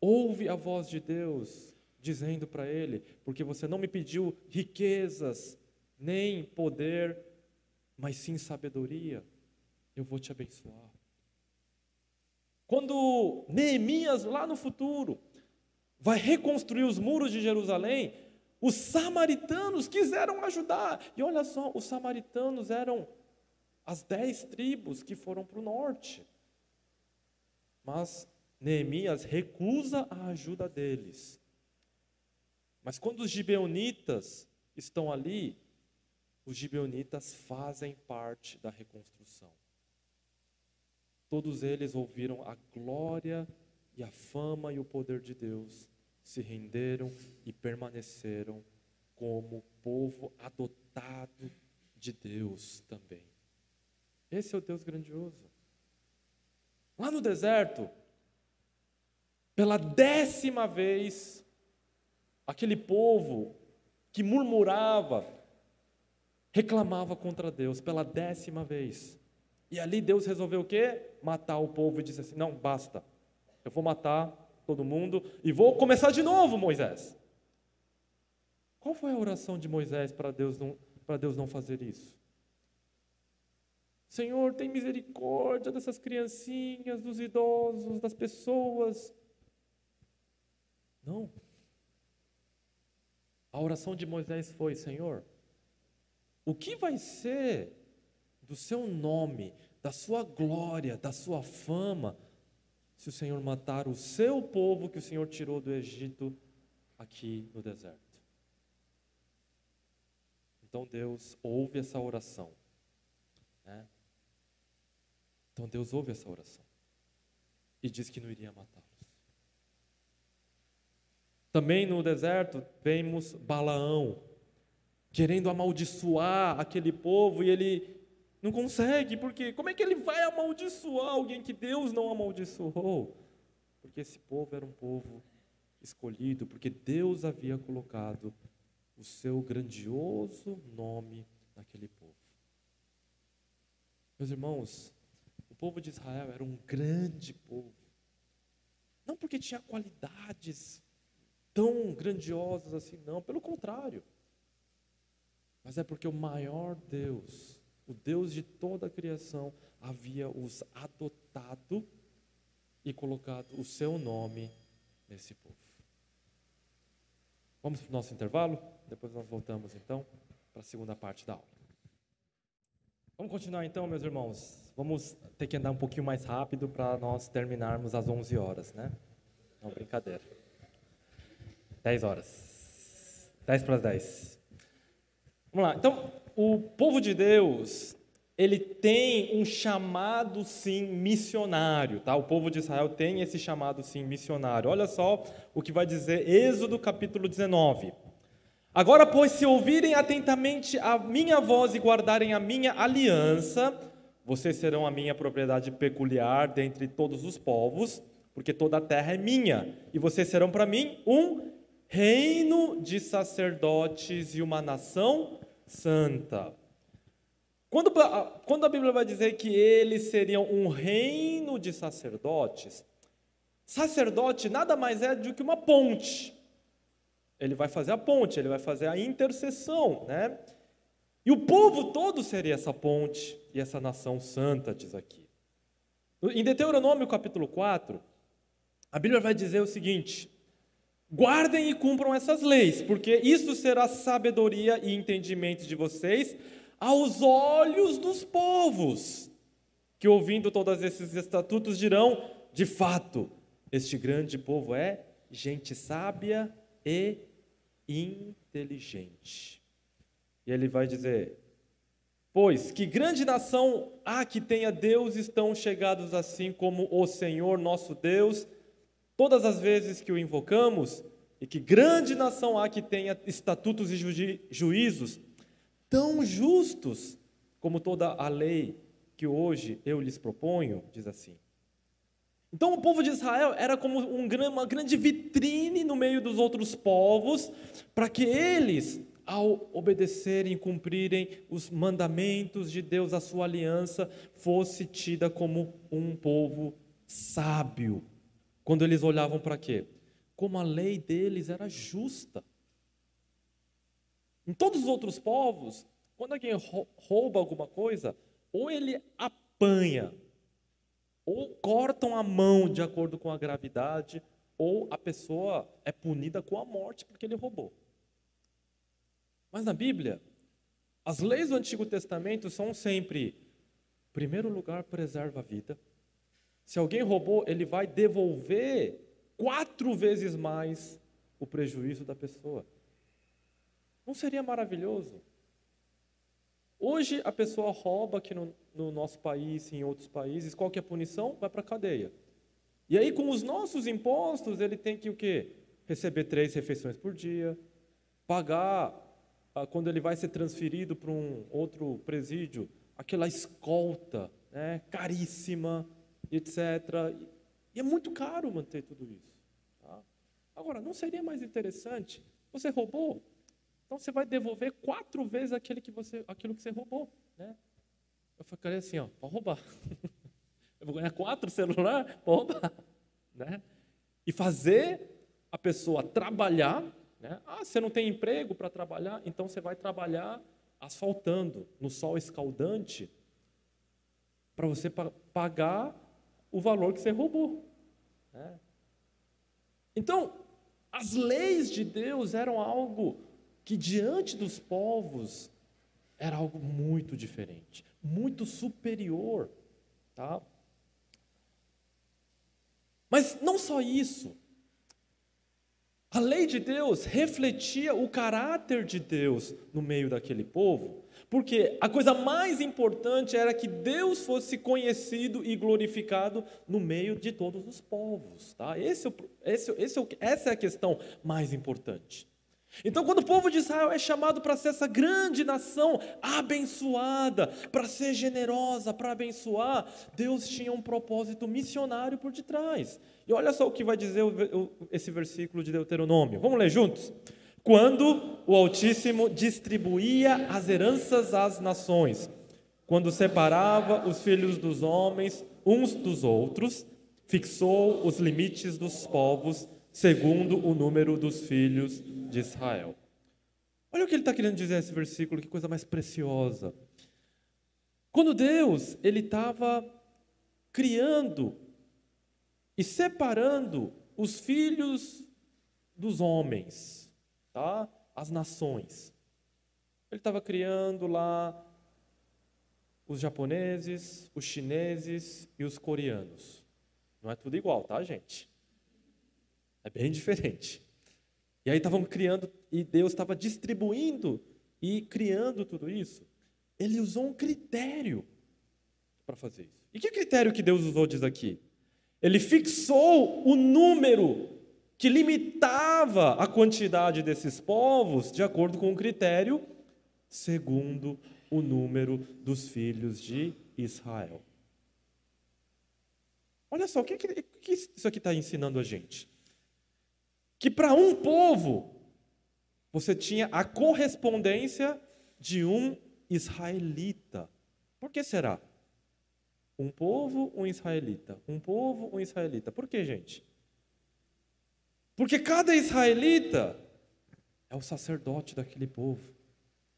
ouve a voz de Deus dizendo para ele: Porque você não me pediu riquezas, nem poder, mas sim sabedoria, eu vou te abençoar. Quando Neemias, lá no futuro, vai reconstruir os muros de Jerusalém, os samaritanos quiseram ajudar. E olha só, os samaritanos eram as dez tribos que foram para o norte. Mas Neemias recusa a ajuda deles. Mas quando os gibeonitas estão ali, os gibeonitas fazem parte da reconstrução. Todos eles ouviram a glória e a fama e o poder de Deus, se renderam e permaneceram como povo adotado de Deus também. Esse é o Deus grandioso. Lá no deserto, pela décima vez, aquele povo que murmurava, reclamava contra Deus pela décima vez. E ali Deus resolveu o quê? Matar o povo e disse assim: não, basta, eu vou matar todo mundo e vou começar de novo, Moisés. Qual foi a oração de Moisés para Deus não, para Deus não fazer isso? Senhor, tem misericórdia dessas criancinhas, dos idosos, das pessoas. Não. A oração de Moisés foi: Senhor, o que vai ser do seu nome, da sua glória, da sua fama, se o Senhor matar o seu povo que o Senhor tirou do Egito aqui no deserto? Então Deus ouve essa oração. Né? Então Deus ouve essa oração e diz que não iria matá-los. Também no deserto vemos Balaão querendo amaldiçoar aquele povo e ele não consegue, porque como é que ele vai amaldiçoar alguém que Deus não amaldiçoou? Porque esse povo era um povo escolhido, porque Deus havia colocado o seu grandioso nome naquele povo. Meus irmãos, povo de Israel era um grande povo. Não porque tinha qualidades tão grandiosas assim, não, pelo contrário. Mas é porque o maior Deus, o Deus de toda a criação, havia os adotado e colocado o seu nome nesse povo. Vamos para o nosso intervalo? Depois nós voltamos então para a segunda parte da aula. Vamos continuar então, meus irmãos. Vamos ter que andar um pouquinho mais rápido para nós terminarmos às 11 horas, né? Não, brincadeira. 10 horas. 10 para as 10. Vamos lá. Então, o povo de Deus, ele tem um chamado sim missionário, tá? O povo de Israel tem esse chamado sim missionário. Olha só o que vai dizer Êxodo capítulo 19. Agora, pois, se ouvirem atentamente a minha voz e guardarem a minha aliança, vocês serão a minha propriedade peculiar dentre todos os povos, porque toda a terra é minha, e vocês serão para mim um reino de sacerdotes e uma nação santa. Quando, quando a Bíblia vai dizer que eles seriam um reino de sacerdotes, sacerdote nada mais é do que uma ponte ele vai fazer a ponte, ele vai fazer a intercessão, né? E o povo todo seria essa ponte e essa nação santa, diz aqui. Em Deuteronômio capítulo 4, a Bíblia vai dizer o seguinte: guardem e cumpram essas leis, porque isso será sabedoria e entendimento de vocês aos olhos dos povos, que ouvindo todos esses estatutos dirão: de fato, este grande povo é gente sábia e inteligente. E ele vai dizer: Pois que grande nação há que tenha deuses tão chegados assim como o Senhor nosso Deus, todas as vezes que o invocamos, e que grande nação há que tenha estatutos e ju juízos tão justos como toda a lei que hoje eu lhes proponho, diz assim. Então o povo de Israel era como um, uma grande vitrine no meio dos outros povos, para que eles, ao obedecerem e cumprirem os mandamentos de Deus, a sua aliança, fosse tida como um povo sábio. Quando eles olhavam para quê? Como a lei deles era justa. Em todos os outros povos, quando alguém rouba alguma coisa, ou ele apanha, ou cortam a mão de acordo com a gravidade, ou a pessoa é punida com a morte porque ele roubou. Mas na Bíblia, as leis do Antigo Testamento são sempre: em primeiro lugar, preserva a vida. Se alguém roubou, ele vai devolver quatro vezes mais o prejuízo da pessoa. Não seria maravilhoso? Hoje a pessoa rouba aqui no, no nosso país, em outros países, qual que é a punição? Vai para a cadeia. E aí, com os nossos impostos, ele tem que o quê? Receber três refeições por dia, pagar, ah, quando ele vai ser transferido para um outro presídio, aquela escolta né, caríssima, etc. E é muito caro manter tudo isso. Tá? Agora, não seria mais interessante? Você roubou, então você vai devolver quatro vezes aquele que você, aquilo que você roubou. Né? Eu ficaria assim, ó, pode roubar. Eu vou ganhar quatro celulares, pode roubar. Né? E fazer a pessoa trabalhar. Né? Ah, você não tem emprego para trabalhar? Então você vai trabalhar asfaltando, no sol escaldante, para você pagar o valor que você roubou. Né? Então, as leis de Deus eram algo que diante dos povos era algo muito diferente, muito superior, tá? Mas não só isso. A lei de Deus refletia o caráter de Deus no meio daquele povo, porque a coisa mais importante era que Deus fosse conhecido e glorificado no meio de todos os povos. Tá? Esse, é esse, esse, é essa é a questão mais importante. Então, quando o povo de Israel é chamado para ser essa grande nação abençoada, para ser generosa, para abençoar, Deus tinha um propósito missionário por detrás. E olha só o que vai dizer esse versículo de Deuteronômio. Vamos ler juntos? Quando o Altíssimo distribuía as heranças às nações, quando separava os filhos dos homens uns dos outros, fixou os limites dos povos segundo o número dos filhos de Israel. Olha o que ele está querendo dizer nesse versículo, que coisa mais preciosa. Quando Deus ele estava criando e separando os filhos dos homens, tá? As nações. Ele estava criando lá os japoneses, os chineses e os coreanos. Não é tudo igual, tá, gente? É bem diferente. E aí estavam criando, e Deus estava distribuindo e criando tudo isso. Ele usou um critério para fazer isso. E que critério que Deus usou diz aqui? Ele fixou o número que limitava a quantidade desses povos de acordo com o critério segundo o número dos filhos de Israel. Olha só, o que, que, que isso aqui está ensinando a gente? Que para um povo você tinha a correspondência de um israelita. Por que será? Um povo, um israelita. Um povo, um israelita. Por que, gente? Porque cada israelita é o sacerdote daquele povo,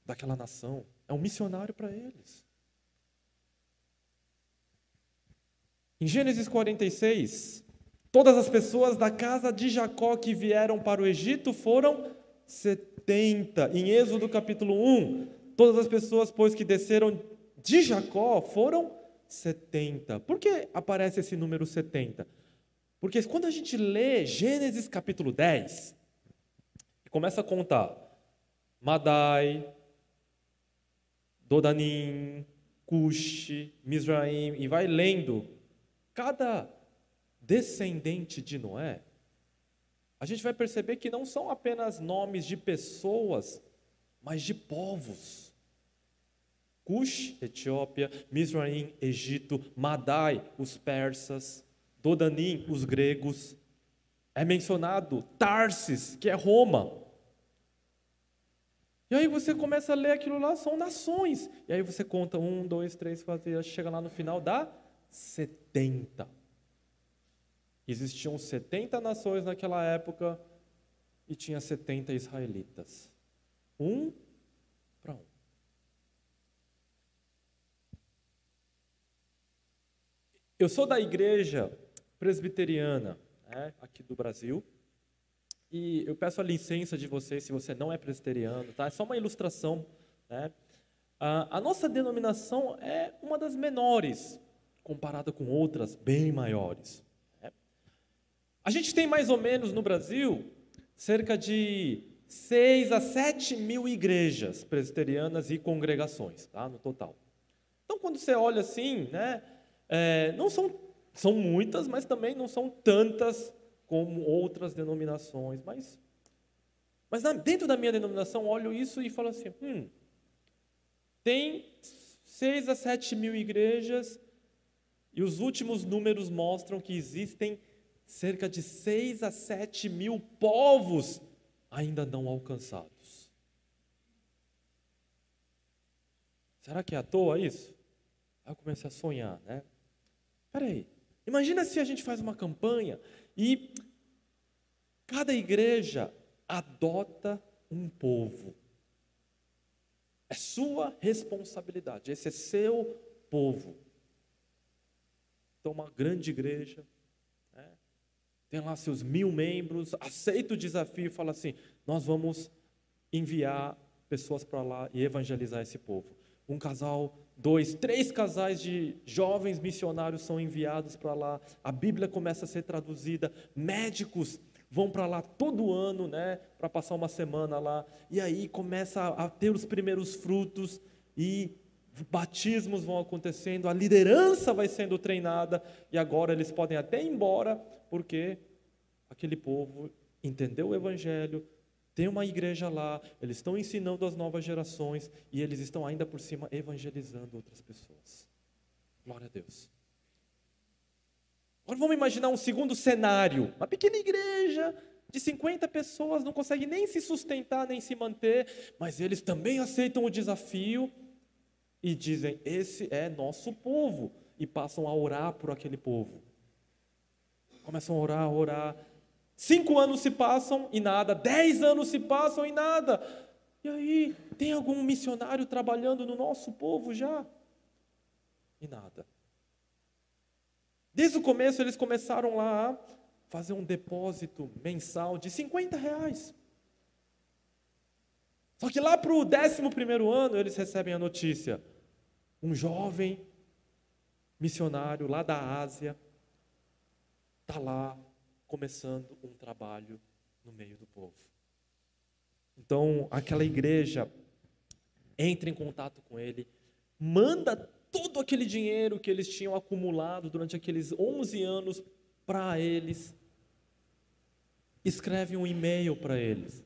daquela nação. É um missionário para eles. Em Gênesis 46, Todas as pessoas da casa de Jacó que vieram para o Egito foram 70. Em Êxodo capítulo 1, todas as pessoas, pois, que desceram de Jacó foram 70. Por que aparece esse número 70? Porque quando a gente lê Gênesis capítulo 10, começa a contar Madai, Dodanim, Cush, Mizraim, e vai lendo cada descendente de Noé, a gente vai perceber que não são apenas nomes de pessoas, mas de povos. Cush, Etiópia, Misraim, Egito, Madai, os persas, Dodanim, os gregos. É mencionado Tarsis, que é Roma. E aí você começa a ler aquilo lá, são nações. E aí você conta um, dois, três, quatro, chega lá no final, dá 70. Existiam 70 nações naquela época e tinha 70 israelitas. Um para um. Eu sou da igreja presbiteriana, né, aqui do Brasil, e eu peço a licença de vocês, se você não é presbiteriano, tá? É só uma ilustração, né? A, a nossa denominação é uma das menores, comparada com outras bem maiores. A gente tem mais ou menos no Brasil cerca de 6 a 7 mil igrejas presbiterianas e congregações, tá? no total. Então, quando você olha assim, né, é, não são, são muitas, mas também não são tantas como outras denominações. Mas, mas dentro da minha denominação, olho isso e falo assim: hum, tem 6 a 7 mil igrejas e os últimos números mostram que existem cerca de 6 a 7 mil povos ainda não alcançados. Será que é à toa isso? Aí eu comecei a sonhar, né? Peraí, imagina se a gente faz uma campanha e cada igreja adota um povo. É sua responsabilidade, esse é seu povo. Então, uma grande igreja, tem lá seus mil membros, aceita o desafio e fala assim: nós vamos enviar pessoas para lá e evangelizar esse povo. Um casal dois, três casais de jovens missionários são enviados para lá, a Bíblia começa a ser traduzida, médicos vão para lá todo ano, né, para passar uma semana lá, e aí começa a, ter os primeiros frutos e batismos vão acontecendo, a liderança vai sendo treinada. E agora eles podem até ir embora porque aquele povo entendeu o evangelho, tem uma igreja lá, eles estão ensinando as novas gerações e eles estão ainda por cima evangelizando outras pessoas. Glória a Deus. Agora vamos imaginar um segundo cenário. Uma pequena igreja de 50 pessoas não consegue nem se sustentar, nem se manter, mas eles também aceitam o desafio e dizem: Esse é nosso povo. E passam a orar por aquele povo. Começam a orar, a orar. Cinco anos se passam e nada, dez anos se passam e nada. E aí, tem algum missionário trabalhando no nosso povo já? E nada. Desde o começo, eles começaram lá a fazer um depósito mensal de 50 reais. Só que lá para o décimo primeiro ano, eles recebem a notícia: um jovem missionário lá da Ásia está lá começando um trabalho no meio do povo. Então, aquela igreja entra em contato com ele, manda todo aquele dinheiro que eles tinham acumulado durante aqueles 11 anos para eles, escreve um e-mail para eles.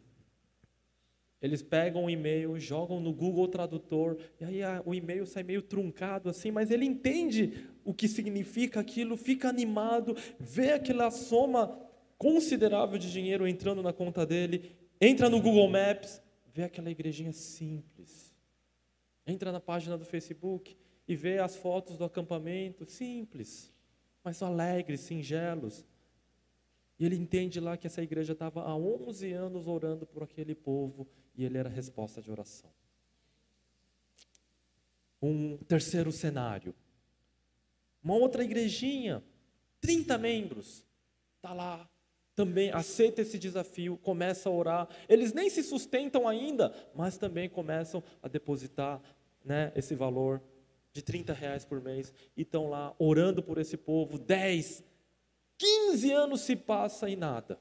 Eles pegam o e-mail, jogam no Google Tradutor, e aí a, o e-mail sai meio truncado assim, mas ele entende o que significa aquilo, fica animado, vê aquela soma considerável de dinheiro entrando na conta dele, entra no Google Maps, vê aquela igrejinha simples. Entra na página do Facebook e vê as fotos do acampamento, simples, mas alegres, singelos. E ele entende lá que essa igreja estava há 11 anos orando por aquele povo e ele era resposta de oração. Um terceiro cenário. Uma outra igrejinha, 30 membros, está lá, também aceita esse desafio, começa a orar. Eles nem se sustentam ainda, mas também começam a depositar né, esse valor de 30 reais por mês e estão lá orando por esse povo. 10, 15 anos se passa e nada.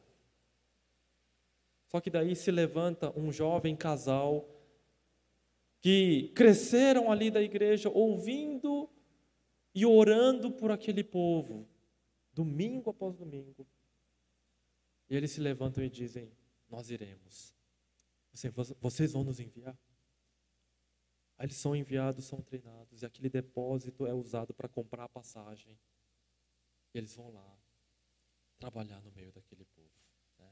Só que daí se levanta um jovem casal que cresceram ali da igreja ouvindo e orando por aquele povo, domingo após domingo. E eles se levantam e dizem: Nós iremos. Vocês vão nos enviar? Aí eles são enviados, são treinados, e aquele depósito é usado para comprar a passagem. Eles vão lá trabalhar no meio daquele povo. Né?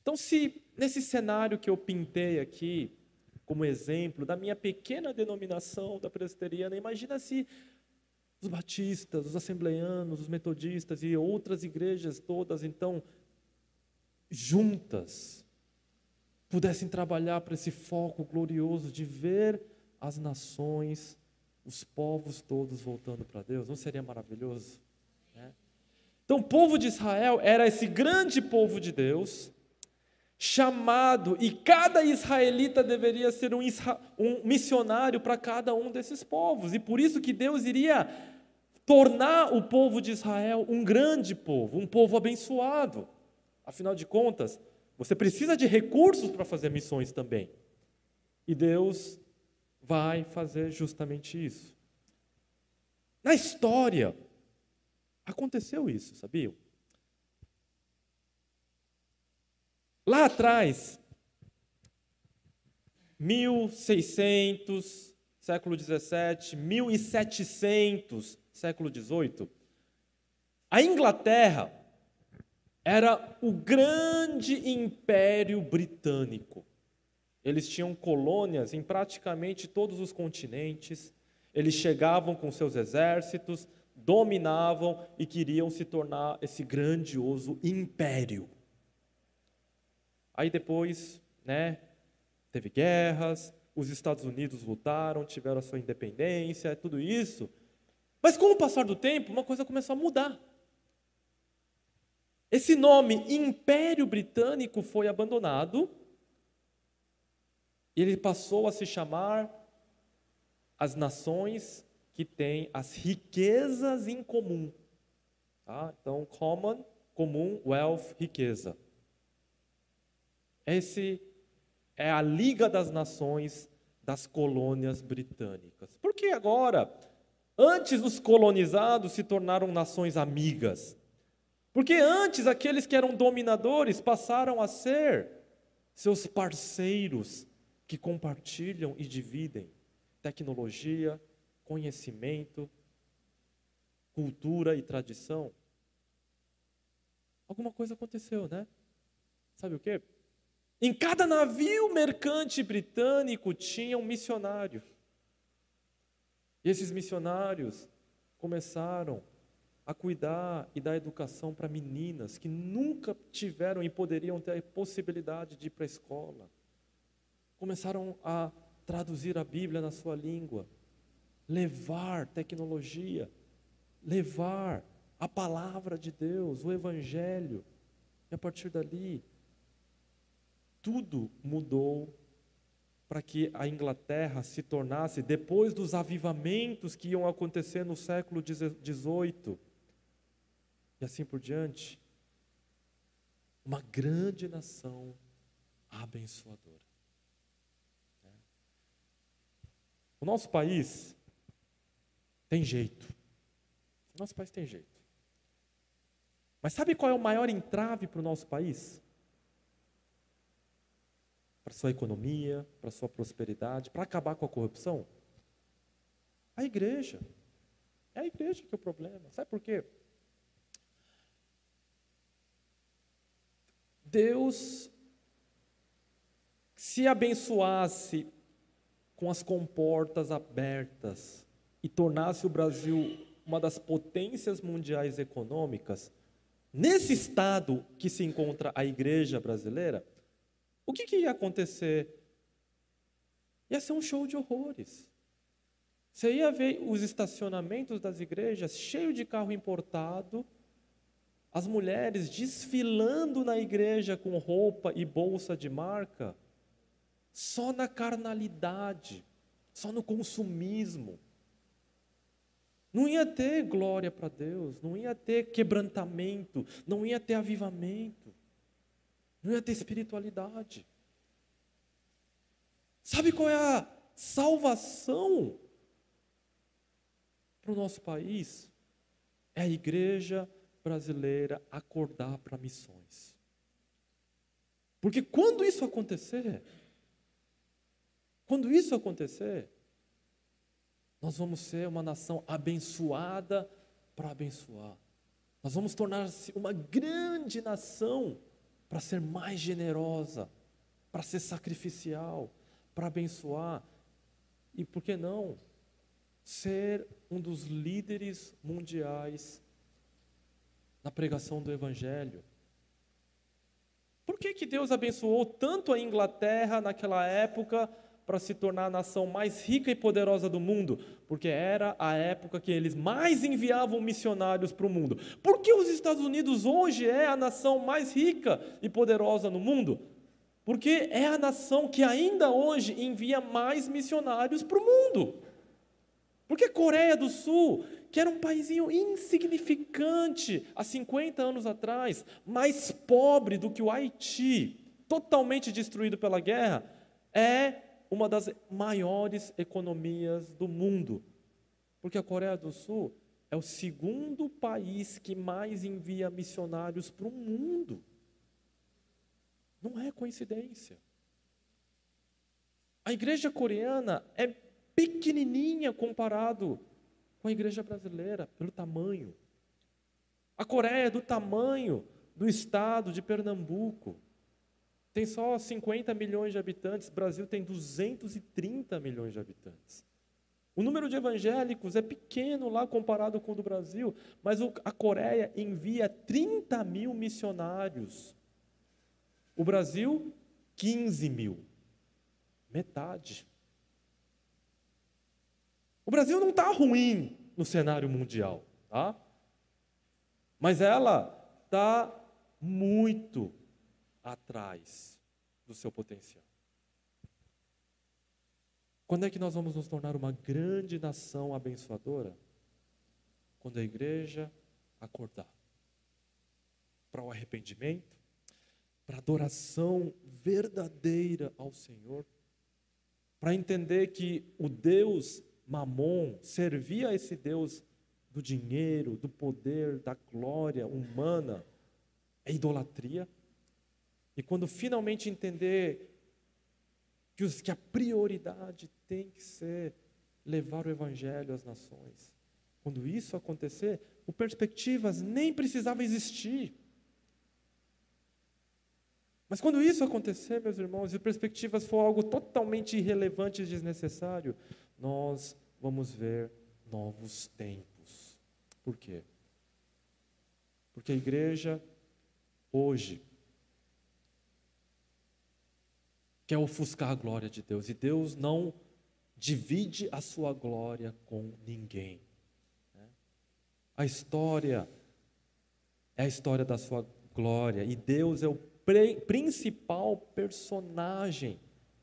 Então, se nesse cenário que eu pintei aqui, como exemplo da minha pequena denominação da presbiteriana, imagina se os batistas, os assembleianos, os metodistas e outras igrejas todas, então, juntas, pudessem trabalhar para esse foco glorioso de ver as nações, os povos todos voltando para Deus, não seria maravilhoso? Né? Então, o povo de Israel era esse grande povo de Deus, chamado, e cada israelita deveria ser um, um missionário para cada um desses povos, e por isso que Deus iria tornar o povo de Israel um grande povo, um povo abençoado. Afinal de contas, você precisa de recursos para fazer missões também. E Deus vai fazer justamente isso. Na história, aconteceu isso, sabiam? Lá atrás, 1600, século 17, 1700, século 18, a Inglaterra era o grande império britânico. Eles tinham colônias em praticamente todos os continentes. Eles chegavam com seus exércitos, dominavam e queriam se tornar esse grandioso império. Aí depois, né, teve guerras, os Estados Unidos lutaram, tiveram a sua independência, tudo isso. Mas com o passar do tempo, uma coisa começou a mudar. Esse nome Império Britânico foi abandonado e ele passou a se chamar as nações que têm as riquezas em comum. Tá? Então, common, comum, wealth, riqueza. Esse é a Liga das Nações das colônias britânicas. Porque agora, antes os colonizados se tornaram nações amigas. Porque antes aqueles que eram dominadores passaram a ser seus parceiros que compartilham e dividem tecnologia, conhecimento, cultura e tradição. Alguma coisa aconteceu, né? Sabe o quê? Em cada navio mercante britânico tinha um missionário. E esses missionários começaram a cuidar e dar educação para meninas que nunca tiveram e poderiam ter a possibilidade de ir para a escola começaram a traduzir a Bíblia na sua língua, levar tecnologia, levar a palavra de Deus, o Evangelho. E a partir dali, tudo mudou para que a Inglaterra se tornasse, depois dos avivamentos que iam acontecer no século XVIII, e assim por diante, uma grande nação abençoadora. O nosso país tem jeito. O nosso país tem jeito. Mas sabe qual é o maior entrave para o nosso país? Para sua economia, para sua prosperidade, para acabar com a corrupção? A igreja. É a igreja que é o problema. Sabe por quê? Deus, se abençoasse com as comportas abertas e tornasse o Brasil uma das potências mundiais econômicas, nesse estado que se encontra a igreja brasileira, o que, que ia acontecer? Ia ser um show de horrores. Você ia ver os estacionamentos das igrejas cheios de carro importado, as mulheres desfilando na igreja com roupa e bolsa de marca, só na carnalidade, só no consumismo. Não ia ter glória para Deus, não ia ter quebrantamento, não ia ter avivamento, não ia ter espiritualidade. Sabe qual é a salvação para o nosso país? É a igreja brasileira acordar para missões. Porque quando isso acontecer, quando isso acontecer, Nós vamos ser uma nação abençoada para abençoar. Nós vamos tornar-se uma grande nação para ser mais generosa, para ser sacrificial, para abençoar. E por que não ser um dos líderes mundiais na pregação do Evangelho? Por que, que Deus abençoou tanto a Inglaterra naquela época para se tornar a nação mais rica e poderosa do mundo? Porque era a época que eles mais enviavam missionários para o mundo. Por que os Estados Unidos hoje é a nação mais rica e poderosa no mundo? Porque é a nação que ainda hoje envia mais missionários para o mundo. Porque a Coreia do Sul, que era um paísinho insignificante há 50 anos atrás, mais pobre do que o Haiti, totalmente destruído pela guerra, é uma das maiores economias do mundo. Porque a Coreia do Sul é o segundo país que mais envia missionários para o mundo. Não é coincidência. A igreja coreana é pequenininha comparado com a igreja brasileira, pelo tamanho. A Coreia é do tamanho do estado de Pernambuco. Tem só 50 milhões de habitantes, o Brasil tem 230 milhões de habitantes. O número de evangélicos é pequeno lá comparado com o do Brasil, mas a Coreia envia 30 mil missionários. O Brasil, 15 mil. Metade. O Brasil não está ruim no cenário mundial, tá? Mas ela está muito atrás do seu potencial. Quando é que nós vamos nos tornar uma grande nação abençoadora? Quando a igreja acordar para o arrependimento, para a adoração verdadeira ao Senhor, para entender que o Deus Mamon servia a esse Deus do dinheiro, do poder, da glória humana, é idolatria. E quando finalmente entender que, os, que a prioridade tem que ser levar o Evangelho às nações, quando isso acontecer, o Perspectivas nem precisava existir. Mas quando isso acontecer, meus irmãos, e Perspectivas for algo totalmente irrelevante e desnecessário, nós vamos ver novos tempos. Por quê? Porque a igreja, hoje, quer ofuscar a glória de Deus. E Deus não divide a sua glória com ninguém. Né? A história é a história da sua glória. E Deus é o principal personagem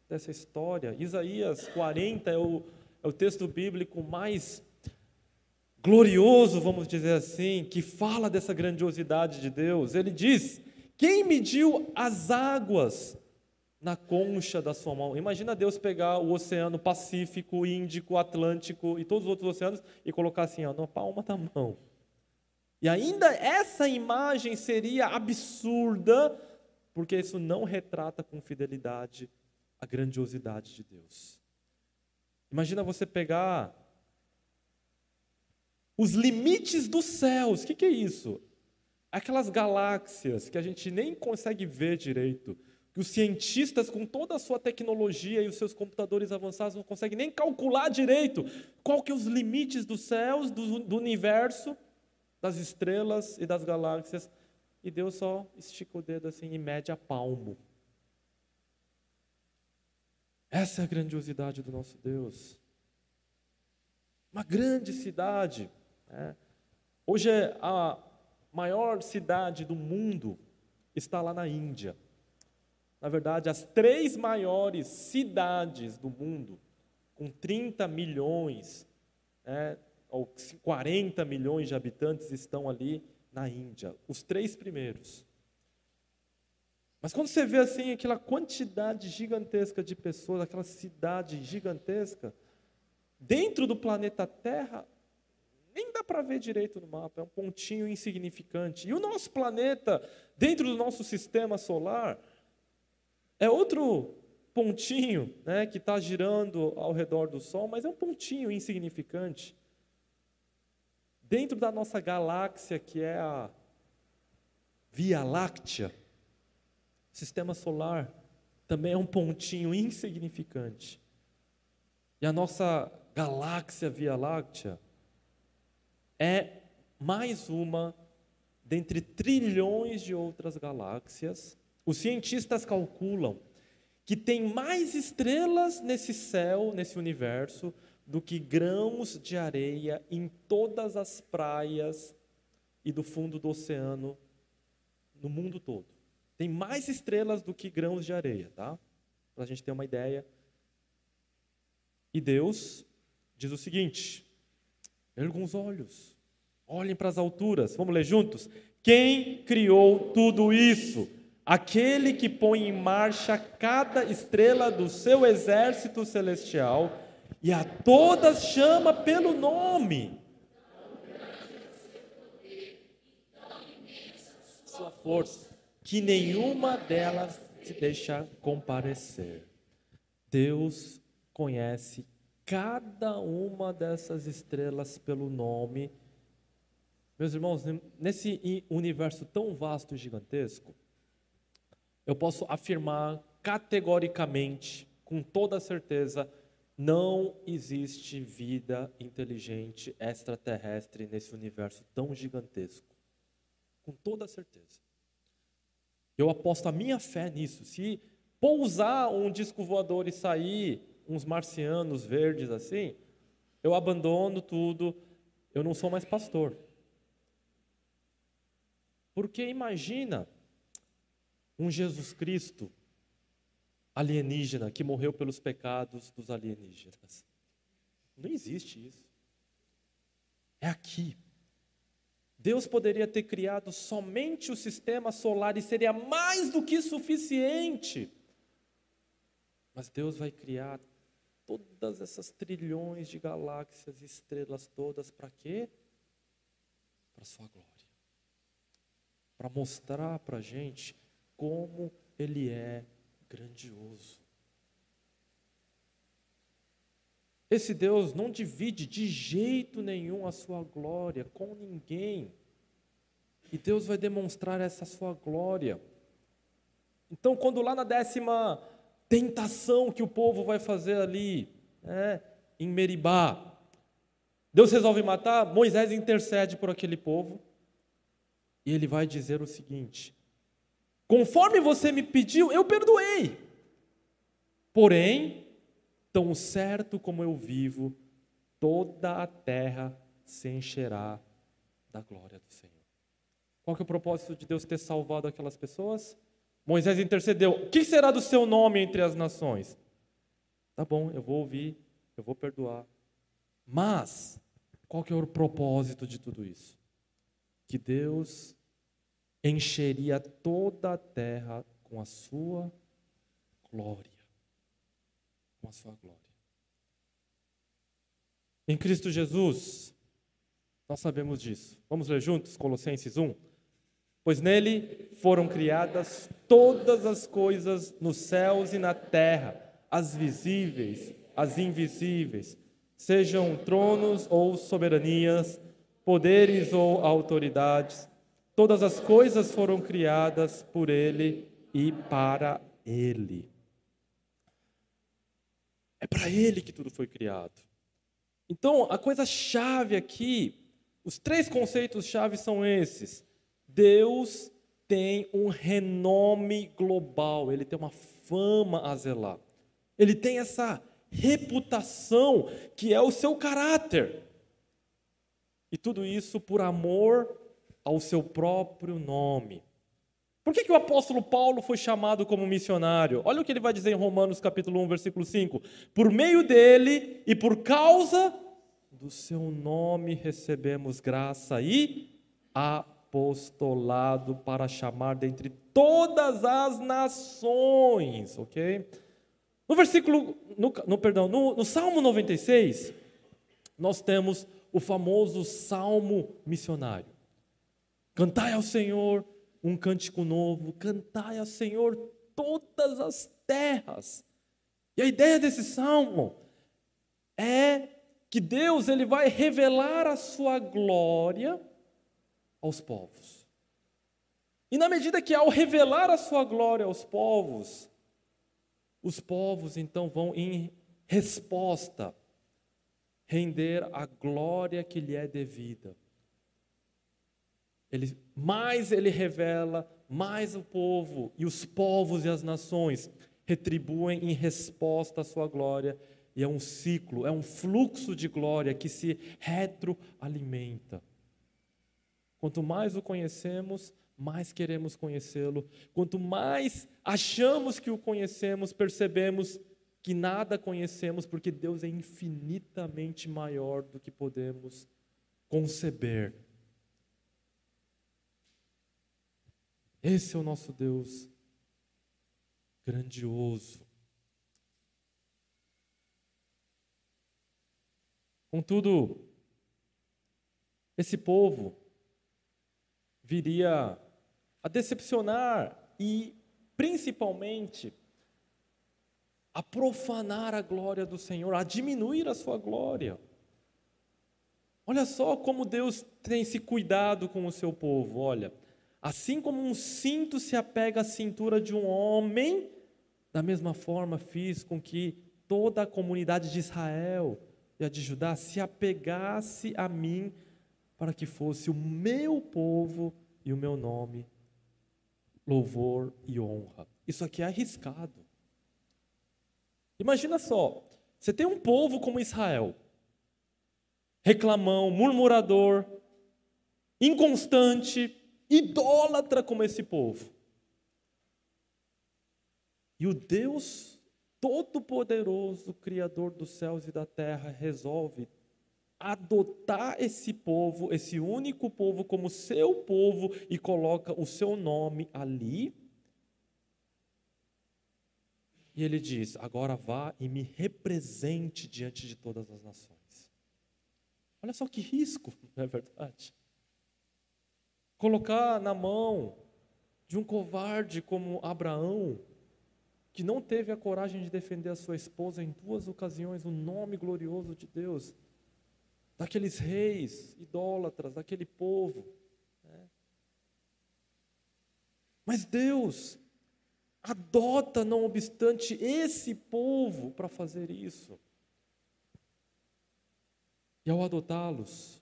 dessa história. Isaías 40 é o, é o texto bíblico mais glorioso, vamos dizer assim, que fala dessa grandiosidade de Deus. Ele diz: Quem mediu as águas na concha da sua mão. Imagina Deus pegar o Oceano Pacífico, Índico, Atlântico e todos os outros oceanos e colocar assim, ó, na palma da mão. E ainda essa imagem seria absurda, porque isso não retrata com fidelidade a grandiosidade de Deus. Imagina você pegar os limites dos céus. O que, que é isso? Aquelas galáxias que a gente nem consegue ver direito que os cientistas, com toda a sua tecnologia e os seus computadores avançados, não conseguem nem calcular direito qual que é os limites dos céus, do, do universo, das estrelas e das galáxias. E Deus só estica o dedo assim e mede a palmo. Essa é a grandiosidade do nosso Deus. Uma grande cidade. Né? Hoje é a maior cidade do mundo está lá na Índia na verdade, as três maiores cidades do mundo, com 30 milhões, né, ou 40 milhões de habitantes, estão ali na Índia. Os três primeiros. Mas quando você vê assim aquela quantidade gigantesca de pessoas, aquela cidade gigantesca, dentro do planeta Terra, nem dá para ver direito no mapa, é um pontinho insignificante. E o nosso planeta, dentro do nosso sistema solar, é outro pontinho né, que está girando ao redor do Sol, mas é um pontinho insignificante. Dentro da nossa galáxia, que é a Via Láctea, sistema solar, também é um pontinho insignificante. E a nossa galáxia Via Láctea é mais uma dentre trilhões de outras galáxias. Os cientistas calculam que tem mais estrelas nesse céu, nesse universo, do que grãos de areia em todas as praias e do fundo do oceano no mundo todo. Tem mais estrelas do que grãos de areia, tá? Para a gente ter uma ideia. E Deus diz o seguinte: ergam os olhos, olhem para as alturas. Vamos ler juntos? Quem criou tudo isso? Aquele que põe em marcha cada estrela do seu exército celestial e a todas chama pelo nome. Sua força, que nenhuma delas se deixa comparecer. Deus conhece cada uma dessas estrelas pelo nome. Meus irmãos, nesse universo tão vasto e gigantesco, eu posso afirmar categoricamente, com toda certeza, não existe vida inteligente extraterrestre nesse universo tão gigantesco. Com toda certeza. Eu aposto a minha fé nisso. Se pousar um disco voador e sair uns marcianos verdes assim, eu abandono tudo, eu não sou mais pastor. Porque imagina um Jesus Cristo alienígena que morreu pelos pecados dos alienígenas. Não existe isso. É aqui. Deus poderia ter criado somente o sistema solar e seria mais do que suficiente. Mas Deus vai criar todas essas trilhões de galáxias e estrelas todas para quê? Para sua glória. Para mostrar para a gente como ele é grandioso. Esse Deus não divide de jeito nenhum a sua glória com ninguém. E Deus vai demonstrar essa sua glória. Então, quando lá na décima tentação que o povo vai fazer ali, né, em Meribá, Deus resolve matar, Moisés intercede por aquele povo, e ele vai dizer o seguinte: Conforme você me pediu, eu perdoei. Porém, tão certo como eu vivo, toda a terra se encherá da glória do Senhor. Qual que é o propósito de Deus ter salvado aquelas pessoas? Moisés intercedeu. O que será do seu nome entre as nações? Tá bom, eu vou ouvir, eu vou perdoar. Mas, qual que é o propósito de tudo isso? Que Deus encheria toda a terra com a sua glória. Com a sua glória. Em Cristo Jesus, nós sabemos disso. Vamos ler juntos Colossenses 1? Pois nele foram criadas todas as coisas nos céus e na terra, as visíveis, as invisíveis, sejam tronos ou soberanias, poderes ou autoridades Todas as coisas foram criadas por Ele e para Ele. É para Ele que tudo foi criado. Então, a coisa chave aqui, os três conceitos chave são esses. Deus tem um renome global, ele tem uma fama a zelar. Ele tem essa reputação que é o seu caráter. E tudo isso por amor ao seu próprio nome. Por que, que o apóstolo Paulo foi chamado como missionário? Olha o que ele vai dizer em Romanos capítulo 1, versículo 5. Por meio dele e por causa do seu nome recebemos graça e apostolado para chamar dentre todas as nações, ok? No versículo, no, no perdão, no, no Salmo 96, nós temos o famoso Salmo missionário. Cantai ao Senhor um cântico novo, cantai ao Senhor todas as terras. E a ideia desse salmo é que Deus ele vai revelar a sua glória aos povos. E na medida que ao revelar a sua glória aos povos, os povos então vão em resposta render a glória que lhe é devida. Ele, mais ele revela, mais o povo e os povos e as nações retribuem em resposta à sua glória. E é um ciclo, é um fluxo de glória que se retroalimenta. Quanto mais o conhecemos, mais queremos conhecê-lo. Quanto mais achamos que o conhecemos, percebemos que nada conhecemos, porque Deus é infinitamente maior do que podemos conceber. Esse é o nosso Deus grandioso. Contudo, esse povo viria a decepcionar e, principalmente, a profanar a glória do Senhor, a diminuir a sua glória. Olha só como Deus tem se cuidado com o seu povo. Olha, assim como um cinto se apega à cintura de um homem, da mesma forma fiz com que toda a comunidade de Israel e a de Judá se apegasse a mim, para que fosse o meu povo e o meu nome, louvor e honra. Isso aqui é arriscado. Imagina só, você tem um povo como Israel, reclamão, murmurador, inconstante, idólatra como esse povo. E o Deus Todo-Poderoso, Criador dos céus e da terra, resolve adotar esse povo, esse único povo, como seu povo e coloca o seu nome ali e ele diz: agora vá e me represente diante de todas as nações. Olha só que risco, não é verdade? Colocar na mão de um covarde como Abraão, que não teve a coragem de defender a sua esposa em duas ocasiões, o nome glorioso de Deus, daqueles reis idólatras, daquele povo. Né? Mas Deus adota, não obstante, esse povo para fazer isso. E ao adotá-los,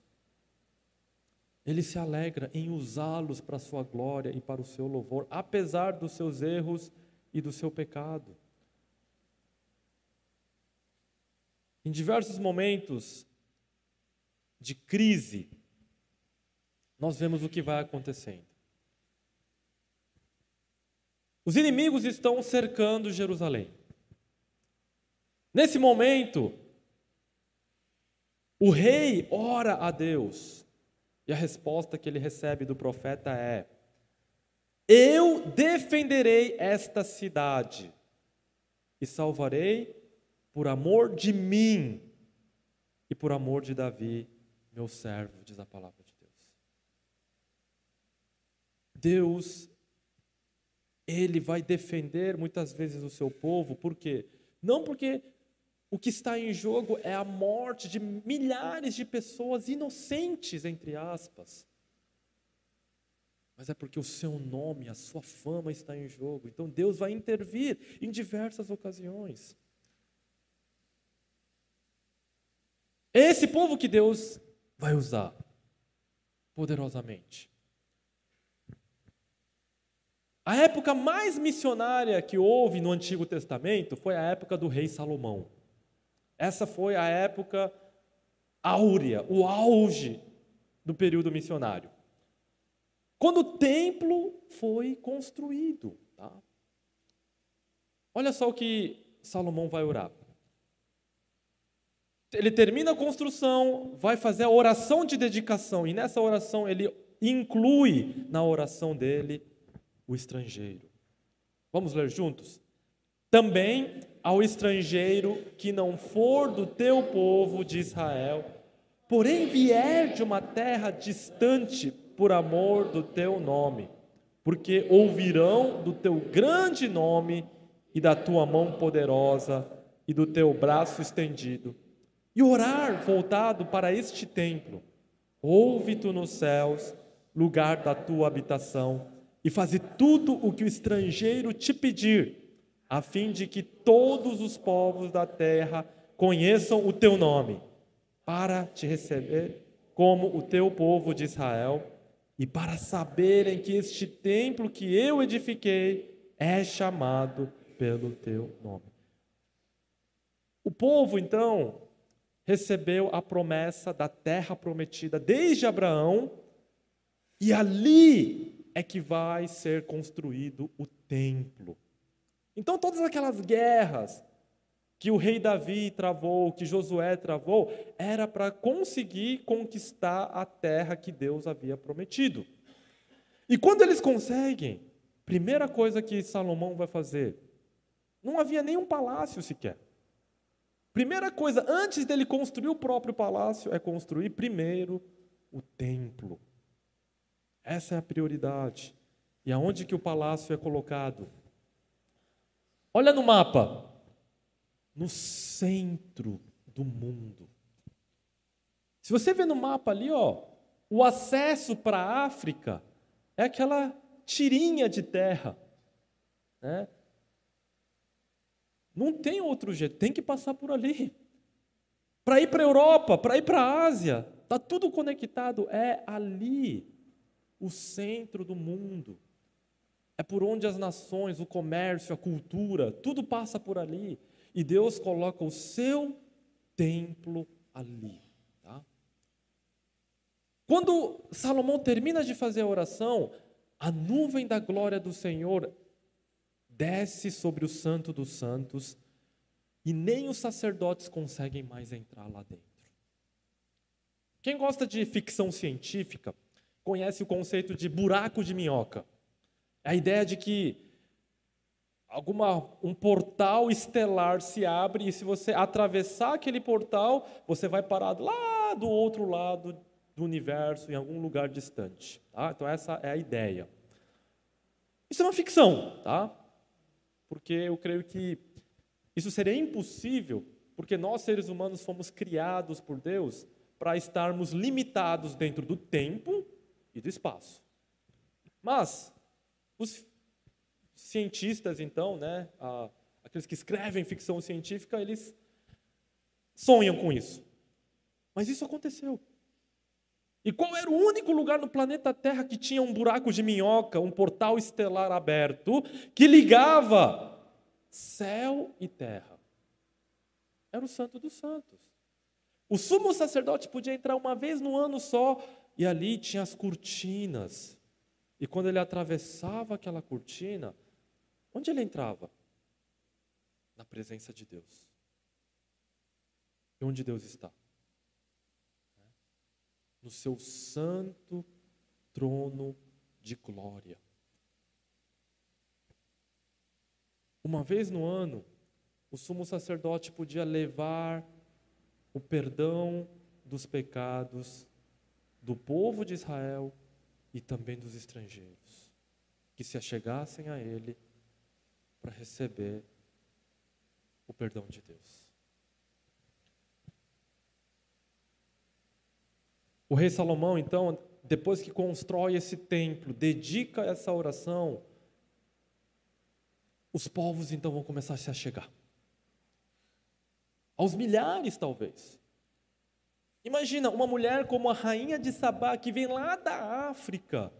ele se alegra em usá-los para a sua glória e para o seu louvor, apesar dos seus erros e do seu pecado. Em diversos momentos de crise, nós vemos o que vai acontecendo. Os inimigos estão cercando Jerusalém. Nesse momento, o rei ora a Deus, e a resposta que ele recebe do profeta é: Eu defenderei esta cidade e salvarei por amor de mim e por amor de Davi, meu servo, diz a palavra de Deus. Deus ele vai defender muitas vezes o seu povo, por quê? Não porque o que está em jogo é a morte de milhares de pessoas inocentes, entre aspas. Mas é porque o seu nome, a sua fama está em jogo. Então Deus vai intervir em diversas ocasiões. Esse povo que Deus vai usar poderosamente. A época mais missionária que houve no Antigo Testamento foi a época do rei Salomão. Essa foi a época áurea, o auge do período missionário. Quando o templo foi construído. Tá? Olha só o que Salomão vai orar. Ele termina a construção, vai fazer a oração de dedicação, e nessa oração ele inclui na oração dele o estrangeiro. Vamos ler juntos? Também ao estrangeiro que não for do teu povo de Israel, porém vier de uma terra distante por amor do teu nome, porque ouvirão do teu grande nome e da tua mão poderosa e do teu braço estendido, e orar voltado para este templo. Ouve tu nos céus, lugar da tua habitação, e faze tudo o que o estrangeiro te pedir, a fim de que todos os povos da terra conheçam o teu nome, para te receber como o teu povo de Israel, e para saberem que este templo que eu edifiquei é chamado pelo teu nome. O povo, então, recebeu a promessa da terra prometida desde Abraão, e ali é que vai ser construído o templo. Então, todas aquelas guerras que o rei Davi travou, que Josué travou, era para conseguir conquistar a terra que Deus havia prometido. E quando eles conseguem, primeira coisa que Salomão vai fazer, não havia nenhum palácio sequer. Primeira coisa, antes dele construir o próprio palácio, é construir primeiro o templo. Essa é a prioridade. E aonde que o palácio é colocado? Olha no mapa. No centro do mundo. Se você vê no mapa ali, ó, o acesso para a África é aquela tirinha de terra, né? Não tem outro jeito, tem que passar por ali. Para ir para a Europa, para ir para a Ásia, está tudo conectado, é ali o centro do mundo. É por onde as nações, o comércio, a cultura, tudo passa por ali. E Deus coloca o seu templo ali. Tá? Quando Salomão termina de fazer a oração, a nuvem da glória do Senhor desce sobre o Santo dos Santos e nem os sacerdotes conseguem mais entrar lá dentro. Quem gosta de ficção científica conhece o conceito de buraco de minhoca. A ideia de que alguma um portal estelar se abre e se você atravessar aquele portal, você vai parar lá do outro lado do universo, em algum lugar distante. Tá? Então essa é a ideia. Isso é uma ficção, tá? porque eu creio que isso seria impossível, porque nós seres humanos fomos criados por Deus para estarmos limitados dentro do tempo e do espaço. Mas os cientistas, então, né, aqueles que escrevem ficção científica, eles sonham com isso. Mas isso aconteceu. E qual era o único lugar no planeta Terra que tinha um buraco de minhoca, um portal estelar aberto, que ligava céu e terra? Era o Santo dos Santos. O sumo sacerdote podia entrar uma vez no ano só, e ali tinha as cortinas. E quando ele atravessava aquela cortina, onde ele entrava? Na presença de Deus. E onde Deus está? no seu santo trono de glória. Uma vez no ano, o sumo sacerdote podia levar o perdão dos pecados do povo de Israel e também dos estrangeiros, que se achegassem a ele para receber o perdão de Deus. O rei Salomão, então, depois que constrói esse templo, dedica essa oração, os povos então vão começar a se achegar. Aos milhares, talvez. Imagina uma mulher como a rainha de Sabá, que vem lá da África,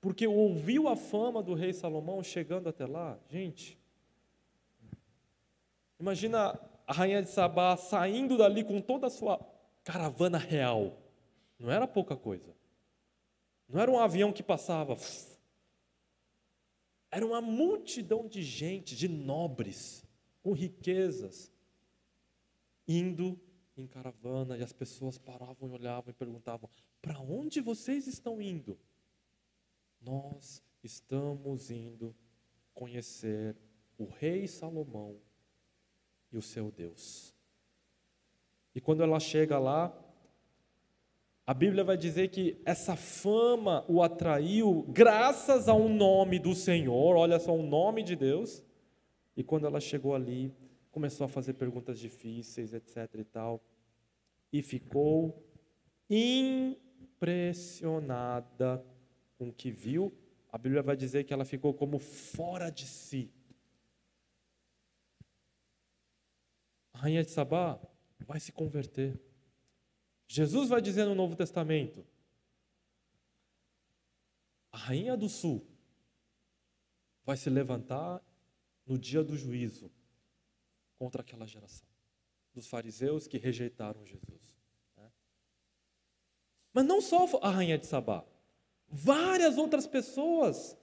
porque ouviu a fama do rei Salomão chegando até lá. Gente, imagina a rainha de Sabá saindo dali com toda a sua caravana real. Não era pouca coisa. Não era um avião que passava. Era uma multidão de gente, de nobres, com riquezas, indo em caravana e as pessoas paravam e olhavam e perguntavam: Para onde vocês estão indo? Nós estamos indo conhecer o rei Salomão e o seu Deus. E quando ela chega lá, a Bíblia vai dizer que essa fama o atraiu graças ao nome do Senhor, olha só o nome de Deus. E quando ela chegou ali, começou a fazer perguntas difíceis, etc e tal, e ficou impressionada com o que viu. A Bíblia vai dizer que ela ficou como fora de si. A rainha de Sabá vai se converter. Jesus vai dizer no Novo Testamento: a rainha do sul vai se levantar no dia do juízo contra aquela geração dos fariseus que rejeitaram Jesus. Né? Mas não só a rainha de Sabá, várias outras pessoas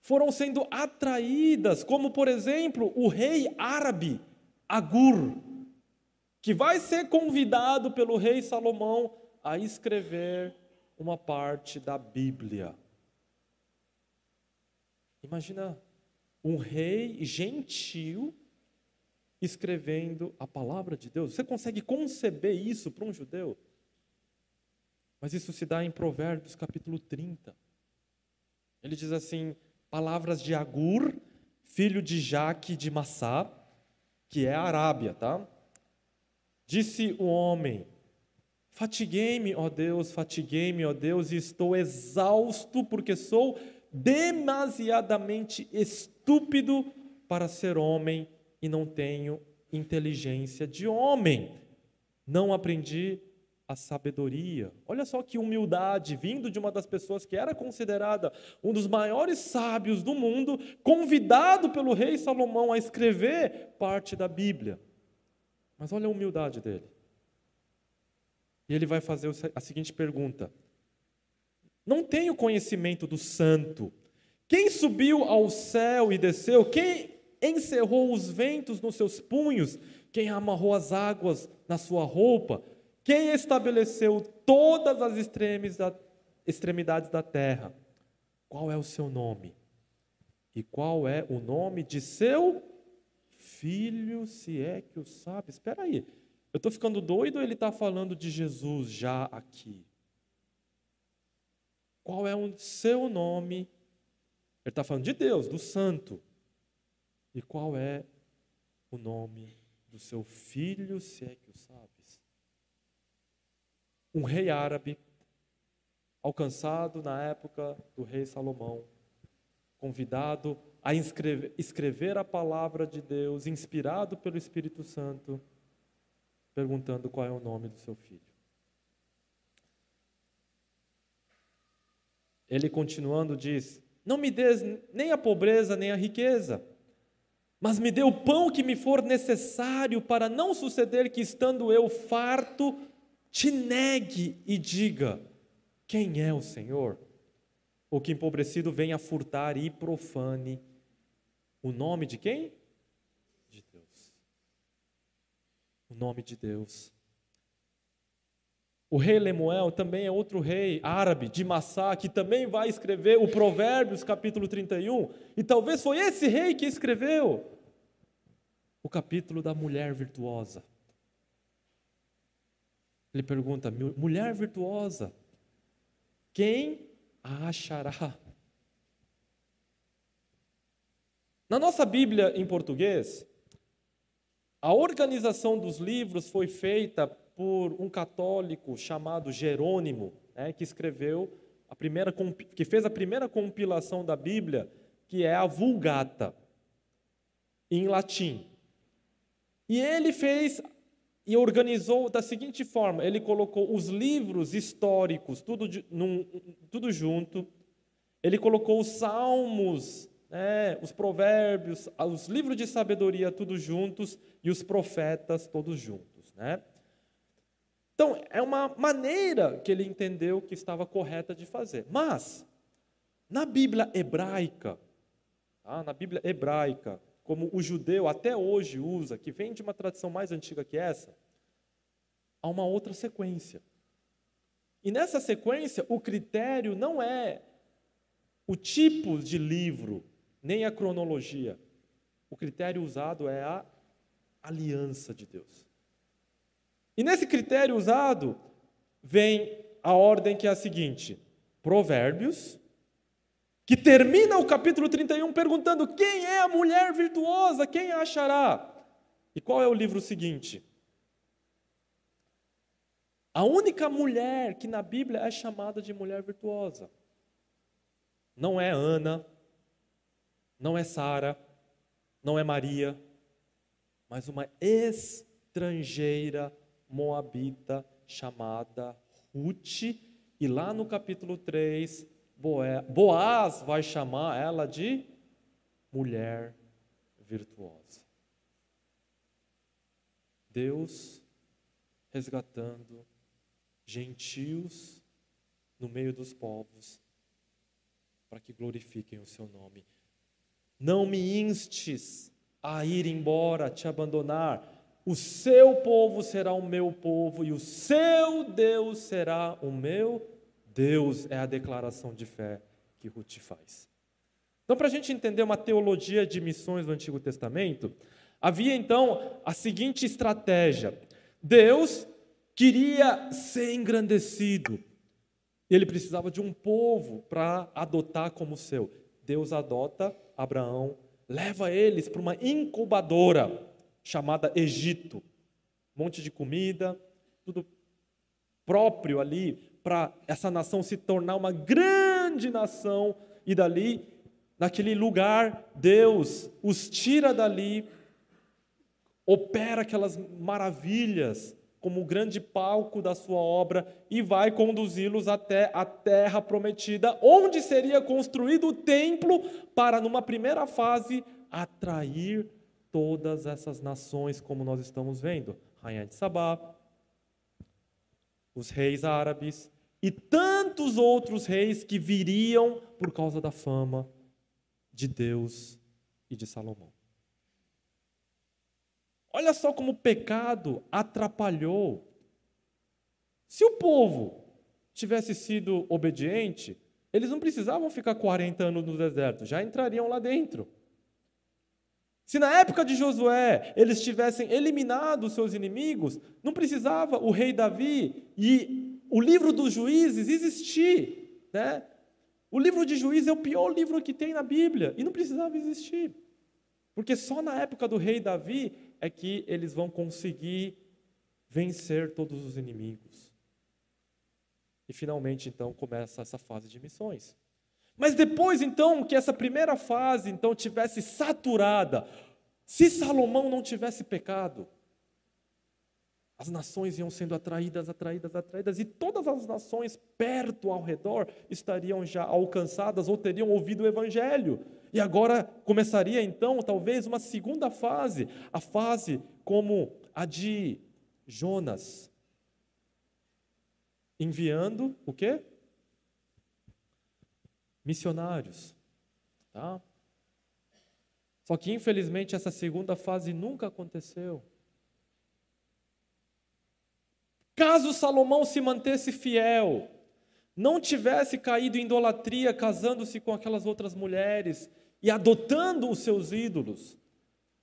foram sendo atraídas, como por exemplo o rei árabe Agur, que vai ser convidado pelo rei Salomão a escrever uma parte da Bíblia. Imagina um rei gentil escrevendo a palavra de Deus. Você consegue conceber isso para um judeu? Mas isso se dá em Provérbios capítulo 30. Ele diz assim: palavras de Agur, filho de Jaque de Massá, que é a Arábia, tá? Disse o homem: Fatiguei-me, ó Deus, fatiguei-me, ó Deus, e estou exausto porque sou demasiadamente estúpido para ser homem e não tenho inteligência de homem. Não aprendi a sabedoria. Olha só que humildade, vindo de uma das pessoas que era considerada um dos maiores sábios do mundo, convidado pelo rei Salomão a escrever parte da Bíblia. Mas olha a humildade dele. E ele vai fazer a seguinte pergunta: Não tenho conhecimento do santo. Quem subiu ao céu e desceu? Quem encerrou os ventos nos seus punhos? Quem amarrou as águas na sua roupa? Quem estabeleceu todas as extremidades da terra? Qual é o seu nome? E qual é o nome de seu filho, se é que o sabe? Espera aí, eu estou ficando doido ou ele está falando de Jesus já aqui? Qual é o seu nome? Ele está falando de Deus, do Santo. E qual é o nome do seu filho, se é que o sabe? um rei árabe, alcançado na época do rei Salomão, convidado a escrever, escrever a palavra de Deus, inspirado pelo Espírito Santo, perguntando qual é o nome do seu filho. Ele continuando diz: Não me des nem a pobreza nem a riqueza, mas me dê o pão que me for necessário para não suceder que estando eu farto te negue e diga: Quem é o Senhor? Ou que empobrecido venha furtar e profane o nome de quem? De Deus. O nome de Deus. O rei Lemuel também é outro rei árabe de Massá, que também vai escrever o Provérbios capítulo 31, e talvez foi esse rei que escreveu o capítulo da mulher virtuosa. Ele pergunta: mulher virtuosa, quem a achará? Na nossa Bíblia em português, a organização dos livros foi feita por um católico chamado Jerônimo, né, que escreveu a primeira que fez a primeira compilação da Bíblia, que é a Vulgata, em latim. E ele fez e organizou da seguinte forma: ele colocou os livros históricos, tudo, de, num, tudo junto, ele colocou os salmos, né, os provérbios, os livros de sabedoria, tudo juntos, e os profetas, todos juntos. Né? Então, é uma maneira que ele entendeu que estava correta de fazer. Mas, na Bíblia hebraica, tá? na Bíblia hebraica, como o judeu até hoje usa, que vem de uma tradição mais antiga que essa, há uma outra sequência. E nessa sequência, o critério não é o tipo de livro, nem a cronologia. O critério usado é a aliança de Deus. E nesse critério usado, vem a ordem que é a seguinte: Provérbios, que termina o capítulo 31 perguntando: quem é a mulher virtuosa? Quem a achará? E qual é o livro seguinte? A única mulher que na Bíblia é chamada de mulher virtuosa. Não é Ana, não é Sara, não é Maria, mas uma estrangeira moabita chamada Ruth. E lá no capítulo 3, Boaz vai chamar ela de mulher virtuosa. Deus resgatando gentios no meio dos povos para que glorifiquem o seu nome. Não me instes a ir embora, te abandonar. O seu povo será o meu povo e o seu Deus será o meu Deus. É a declaração de fé que Ruth faz. Então, para a gente entender uma teologia de missões do Antigo Testamento, havia então a seguinte estratégia: Deus queria ser engrandecido, ele precisava de um povo para adotar como seu. Deus adota Abraão, leva eles para uma incubadora chamada Egito. Monte de comida, tudo próprio ali para essa nação se tornar uma grande nação e dali, naquele lugar, Deus os tira dali, opera aquelas maravilhas como o grande palco da sua obra e vai conduzi-los até a terra prometida, onde seria construído o templo para, numa primeira fase, atrair todas essas nações, como nós estamos vendo. Rainha de Sabá, os reis árabes e tantos outros reis que viriam por causa da fama de Deus e de Salomão. Olha só como o pecado atrapalhou. Se o povo tivesse sido obediente, eles não precisavam ficar 40 anos no deserto, já entrariam lá dentro. Se na época de Josué eles tivessem eliminado os seus inimigos, não precisava o rei Davi e o livro dos juízes existir. Né? O livro de juízes é o pior livro que tem na Bíblia e não precisava existir. Porque só na época do rei Davi é que eles vão conseguir vencer todos os inimigos. E finalmente, então, começa essa fase de missões. Mas depois, então, que essa primeira fase, então, tivesse saturada, se Salomão não tivesse pecado, as nações iam sendo atraídas, atraídas, atraídas, e todas as nações perto ao redor estariam já alcançadas ou teriam ouvido o Evangelho. E agora começaria então, talvez, uma segunda fase, a fase como a de Jonas, enviando o quê? Missionários, tá? Só que infelizmente essa segunda fase nunca aconteceu. Caso Salomão se mantesse fiel, não tivesse caído em idolatria, casando-se com aquelas outras mulheres e adotando os seus ídolos,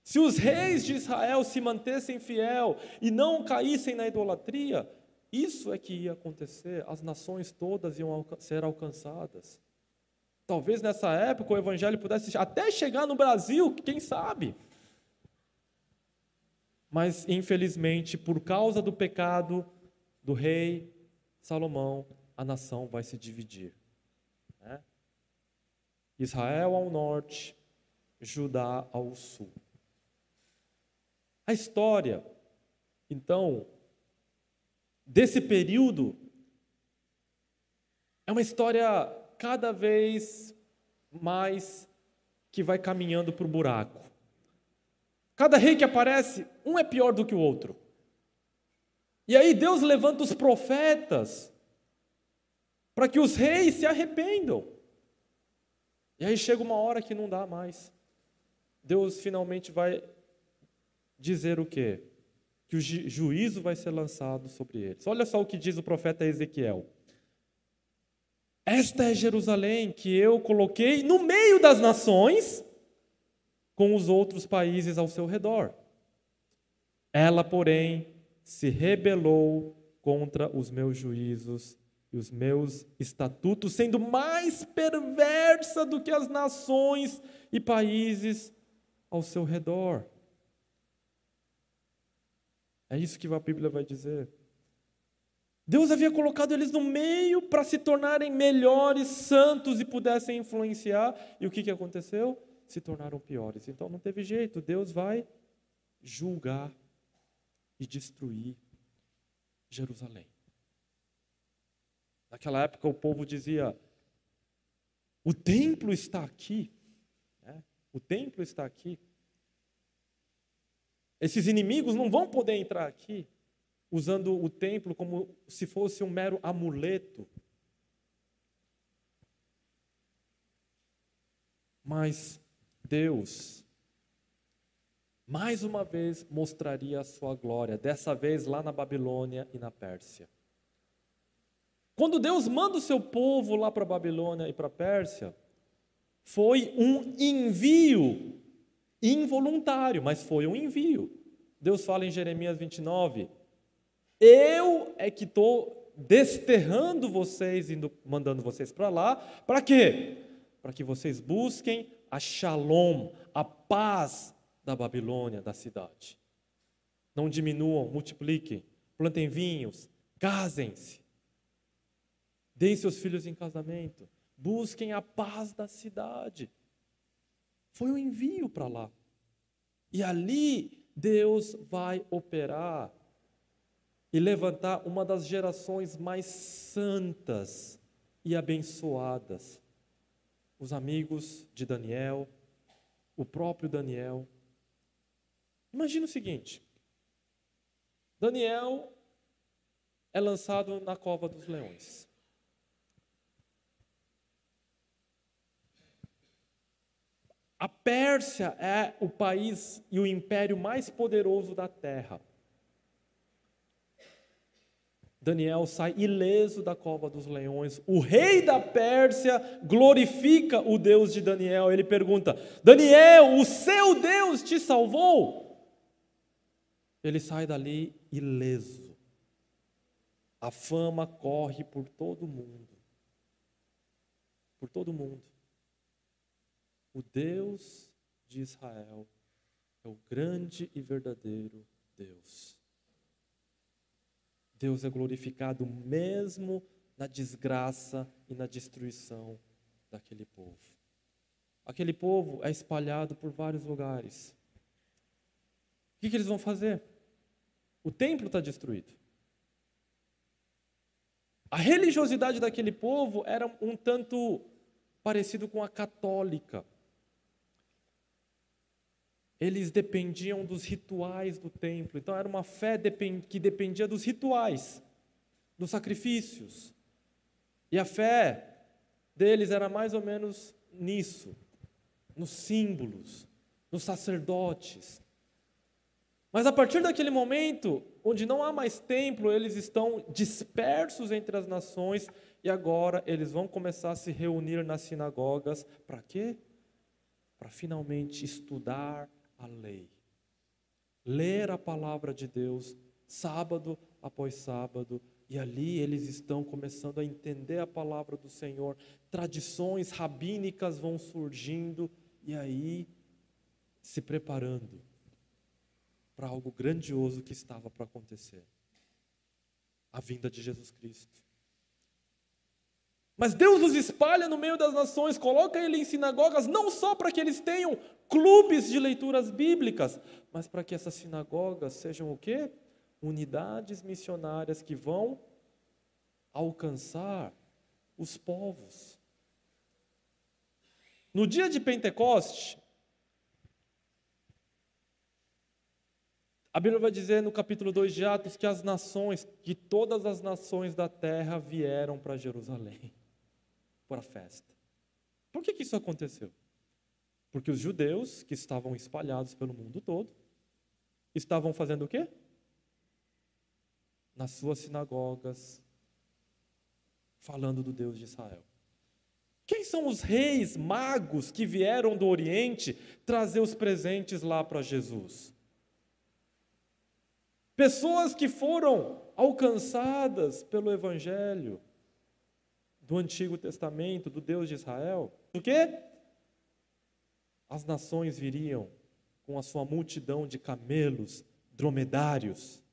se os reis de Israel se mantessem fiel e não caíssem na idolatria, isso é que ia acontecer, as nações todas iam ser alcançadas. Talvez nessa época o evangelho pudesse até chegar no Brasil, quem sabe? Mas infelizmente, por causa do pecado, do rei Salomão, a nação vai se dividir. Né? Israel ao norte, Judá ao sul. A história, então, desse período é uma história cada vez mais que vai caminhando para o buraco. Cada rei que aparece, um é pior do que o outro. E aí Deus levanta os profetas para que os reis se arrependam. E aí chega uma hora que não dá mais. Deus finalmente vai dizer o quê? Que o juízo vai ser lançado sobre eles. Olha só o que diz o profeta Ezequiel. Esta é Jerusalém que eu coloquei no meio das nações, com os outros países ao seu redor. Ela, porém, se rebelou contra os meus juízos e os meus estatutos, sendo mais perversa do que as nações e países ao seu redor. É isso que a Bíblia vai dizer. Deus havia colocado eles no meio para se tornarem melhores, santos e pudessem influenciar. E o que, que aconteceu? Se tornaram piores. Então não teve jeito, Deus vai julgar e destruir Jerusalém. Naquela época o povo dizia: o templo está aqui. Né? O templo está aqui. Esses inimigos não vão poder entrar aqui usando o templo como se fosse um mero amuleto. Mas Deus, mais uma vez, mostraria a sua glória, dessa vez lá na Babilônia e na Pérsia. Quando Deus manda o seu povo lá para a Babilônia e para a Pérsia, foi um envio involuntário, mas foi um envio. Deus fala em Jeremias 29: Eu é que estou desterrando vocês, indo, mandando vocês para lá, para quê? Para que vocês busquem a shalom, a paz da Babilônia, da cidade. Não diminuam, multipliquem, plantem vinhos, casem-se. Deem seus filhos em casamento. Busquem a paz da cidade. Foi um envio para lá. E ali Deus vai operar e levantar uma das gerações mais santas e abençoadas. Os amigos de Daniel, o próprio Daniel. Imagina o seguinte: Daniel é lançado na cova dos leões. A Pérsia é o país e o império mais poderoso da terra. Daniel sai ileso da cova dos leões. O rei da Pérsia glorifica o Deus de Daniel. Ele pergunta: Daniel, o seu Deus te salvou? Ele sai dali ileso. A fama corre por todo mundo. Por todo mundo. O Deus de Israel é o grande e verdadeiro Deus. Deus é glorificado mesmo na desgraça e na destruição daquele povo. Aquele povo é espalhado por vários lugares. O que, que eles vão fazer? O templo está destruído. A religiosidade daquele povo era um tanto parecido com a católica eles dependiam dos rituais do templo. Então era uma fé que dependia dos rituais, dos sacrifícios. E a fé deles era mais ou menos nisso, nos símbolos, nos sacerdotes. Mas a partir daquele momento, onde não há mais templo, eles estão dispersos entre as nações e agora eles vão começar a se reunir nas sinagogas para quê? Para finalmente estudar a lei. Ler a palavra de Deus sábado após sábado, e ali eles estão começando a entender a palavra do Senhor, tradições rabínicas vão surgindo, e aí se preparando para algo grandioso que estava para acontecer a vinda de Jesus Cristo. Mas Deus os espalha no meio das nações, coloca ele em sinagogas, não só para que eles tenham clubes de leituras bíblicas, mas para que essas sinagogas sejam o quê? Unidades missionárias que vão alcançar os povos. No dia de Pentecoste, a Bíblia vai dizer no capítulo 2 de Atos que as nações, que todas as nações da terra vieram para Jerusalém para a festa. Por que, que isso aconteceu? Porque os judeus que estavam espalhados pelo mundo todo estavam fazendo o quê? Nas suas sinagogas, falando do Deus de Israel. Quem são os reis magos que vieram do Oriente trazer os presentes lá para Jesus? Pessoas que foram alcançadas pelo Evangelho, do Antigo Testamento, do Deus de Israel. O quê? As nações viriam com a sua multidão de camelos, dromedários,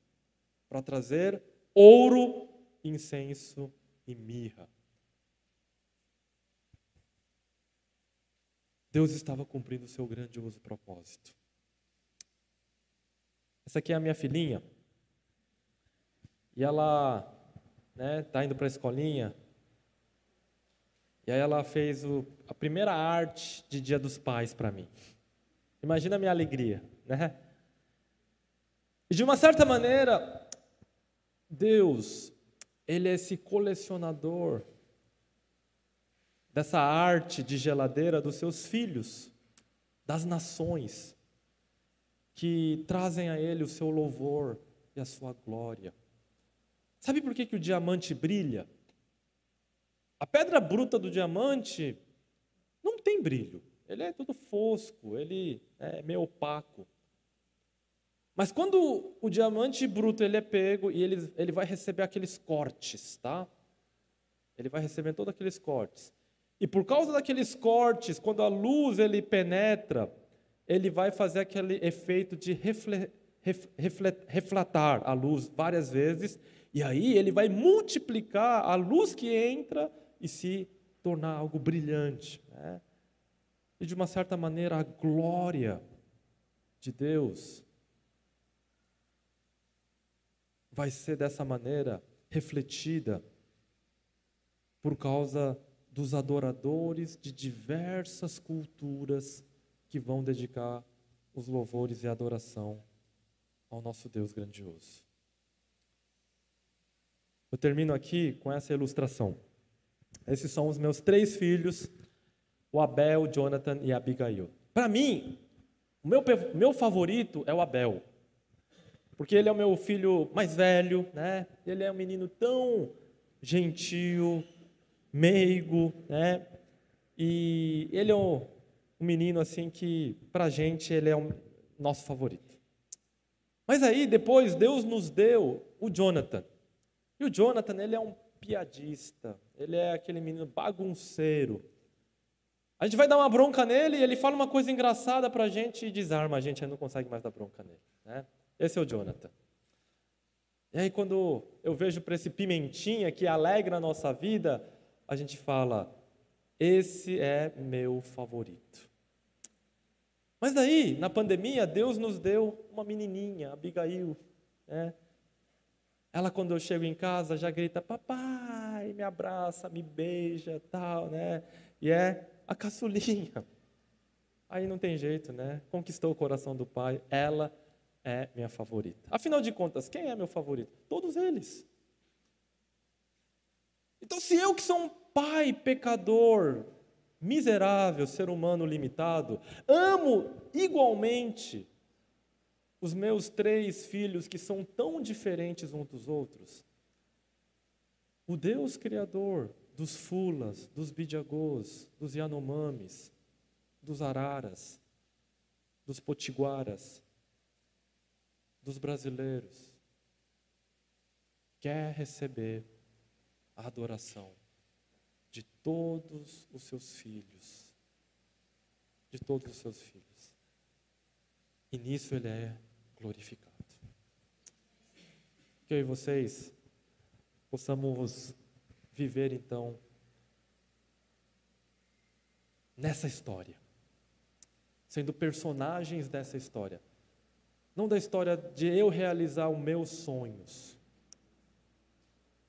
para trazer ouro, incenso e mirra. Deus estava cumprindo o seu grandioso propósito. Essa aqui é a minha filhinha. E ela está né, tá indo para a escolinha. E aí ela fez o, a primeira arte de Dia dos Pais para mim. Imagina a minha alegria, né? E de uma certa maneira, Deus, ele é esse colecionador dessa arte de geladeira dos seus filhos, das nações, que trazem a ele o seu louvor e a sua glória. Sabe por que, que o diamante brilha? A pedra bruta do diamante não tem brilho. Ele é todo fosco, ele é meio opaco. Mas quando o diamante bruto ele é pego e ele, ele vai receber aqueles cortes, tá? Ele vai receber todos aqueles cortes. E por causa daqueles cortes, quando a luz ele penetra, ele vai fazer aquele efeito de refle, refle, refletar a luz várias vezes e aí ele vai multiplicar a luz que entra e se tornar algo brilhante. Né? E de uma certa maneira, a glória de Deus vai ser dessa maneira refletida por causa dos adoradores de diversas culturas que vão dedicar os louvores e adoração ao nosso Deus grandioso. Eu termino aqui com essa ilustração. Esses são os meus três filhos, o Abel, Jonathan e Abigail. Para mim, o meu, meu favorito é o Abel, porque ele é o meu filho mais velho, né? Ele é um menino tão gentil, meigo, né? E ele é um, um menino assim que, para gente, ele é o nosso favorito. Mas aí, depois, Deus nos deu o Jonathan. E o Jonathan, ele é um piadista, ele é aquele menino bagunceiro. A gente vai dar uma bronca nele e ele fala uma coisa engraçada para a gente e desarma a gente, aí não consegue mais dar bronca nele. Né? Esse é o Jonathan. E aí, quando eu vejo para esse pimentinha que alegra a nossa vida, a gente fala: esse é meu favorito. Mas daí, na pandemia, Deus nos deu uma menininha, Abigail. Né? Ela, quando eu chego em casa, já grita: Papai, me abraça, me beija, tal, né? E é a caçulinha. Aí não tem jeito, né? Conquistou o coração do pai. Ela é minha favorita. Afinal de contas, quem é meu favorito? Todos eles. Então, se eu que sou um pai pecador, miserável, ser humano limitado, amo igualmente os meus três filhos que são tão diferentes uns dos outros, o Deus Criador dos Fulas, dos Bidiagôs, dos Yanomamis, dos Araras, dos Potiguaras, dos brasileiros, quer receber a adoração de todos os seus filhos, de todos os seus filhos. E nisso ele é glorificado. Que eu e vocês possamos viver então nessa história, sendo personagens dessa história. Não da história de eu realizar os meus sonhos,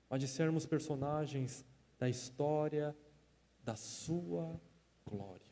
mas de sermos personagens da história da sua glória.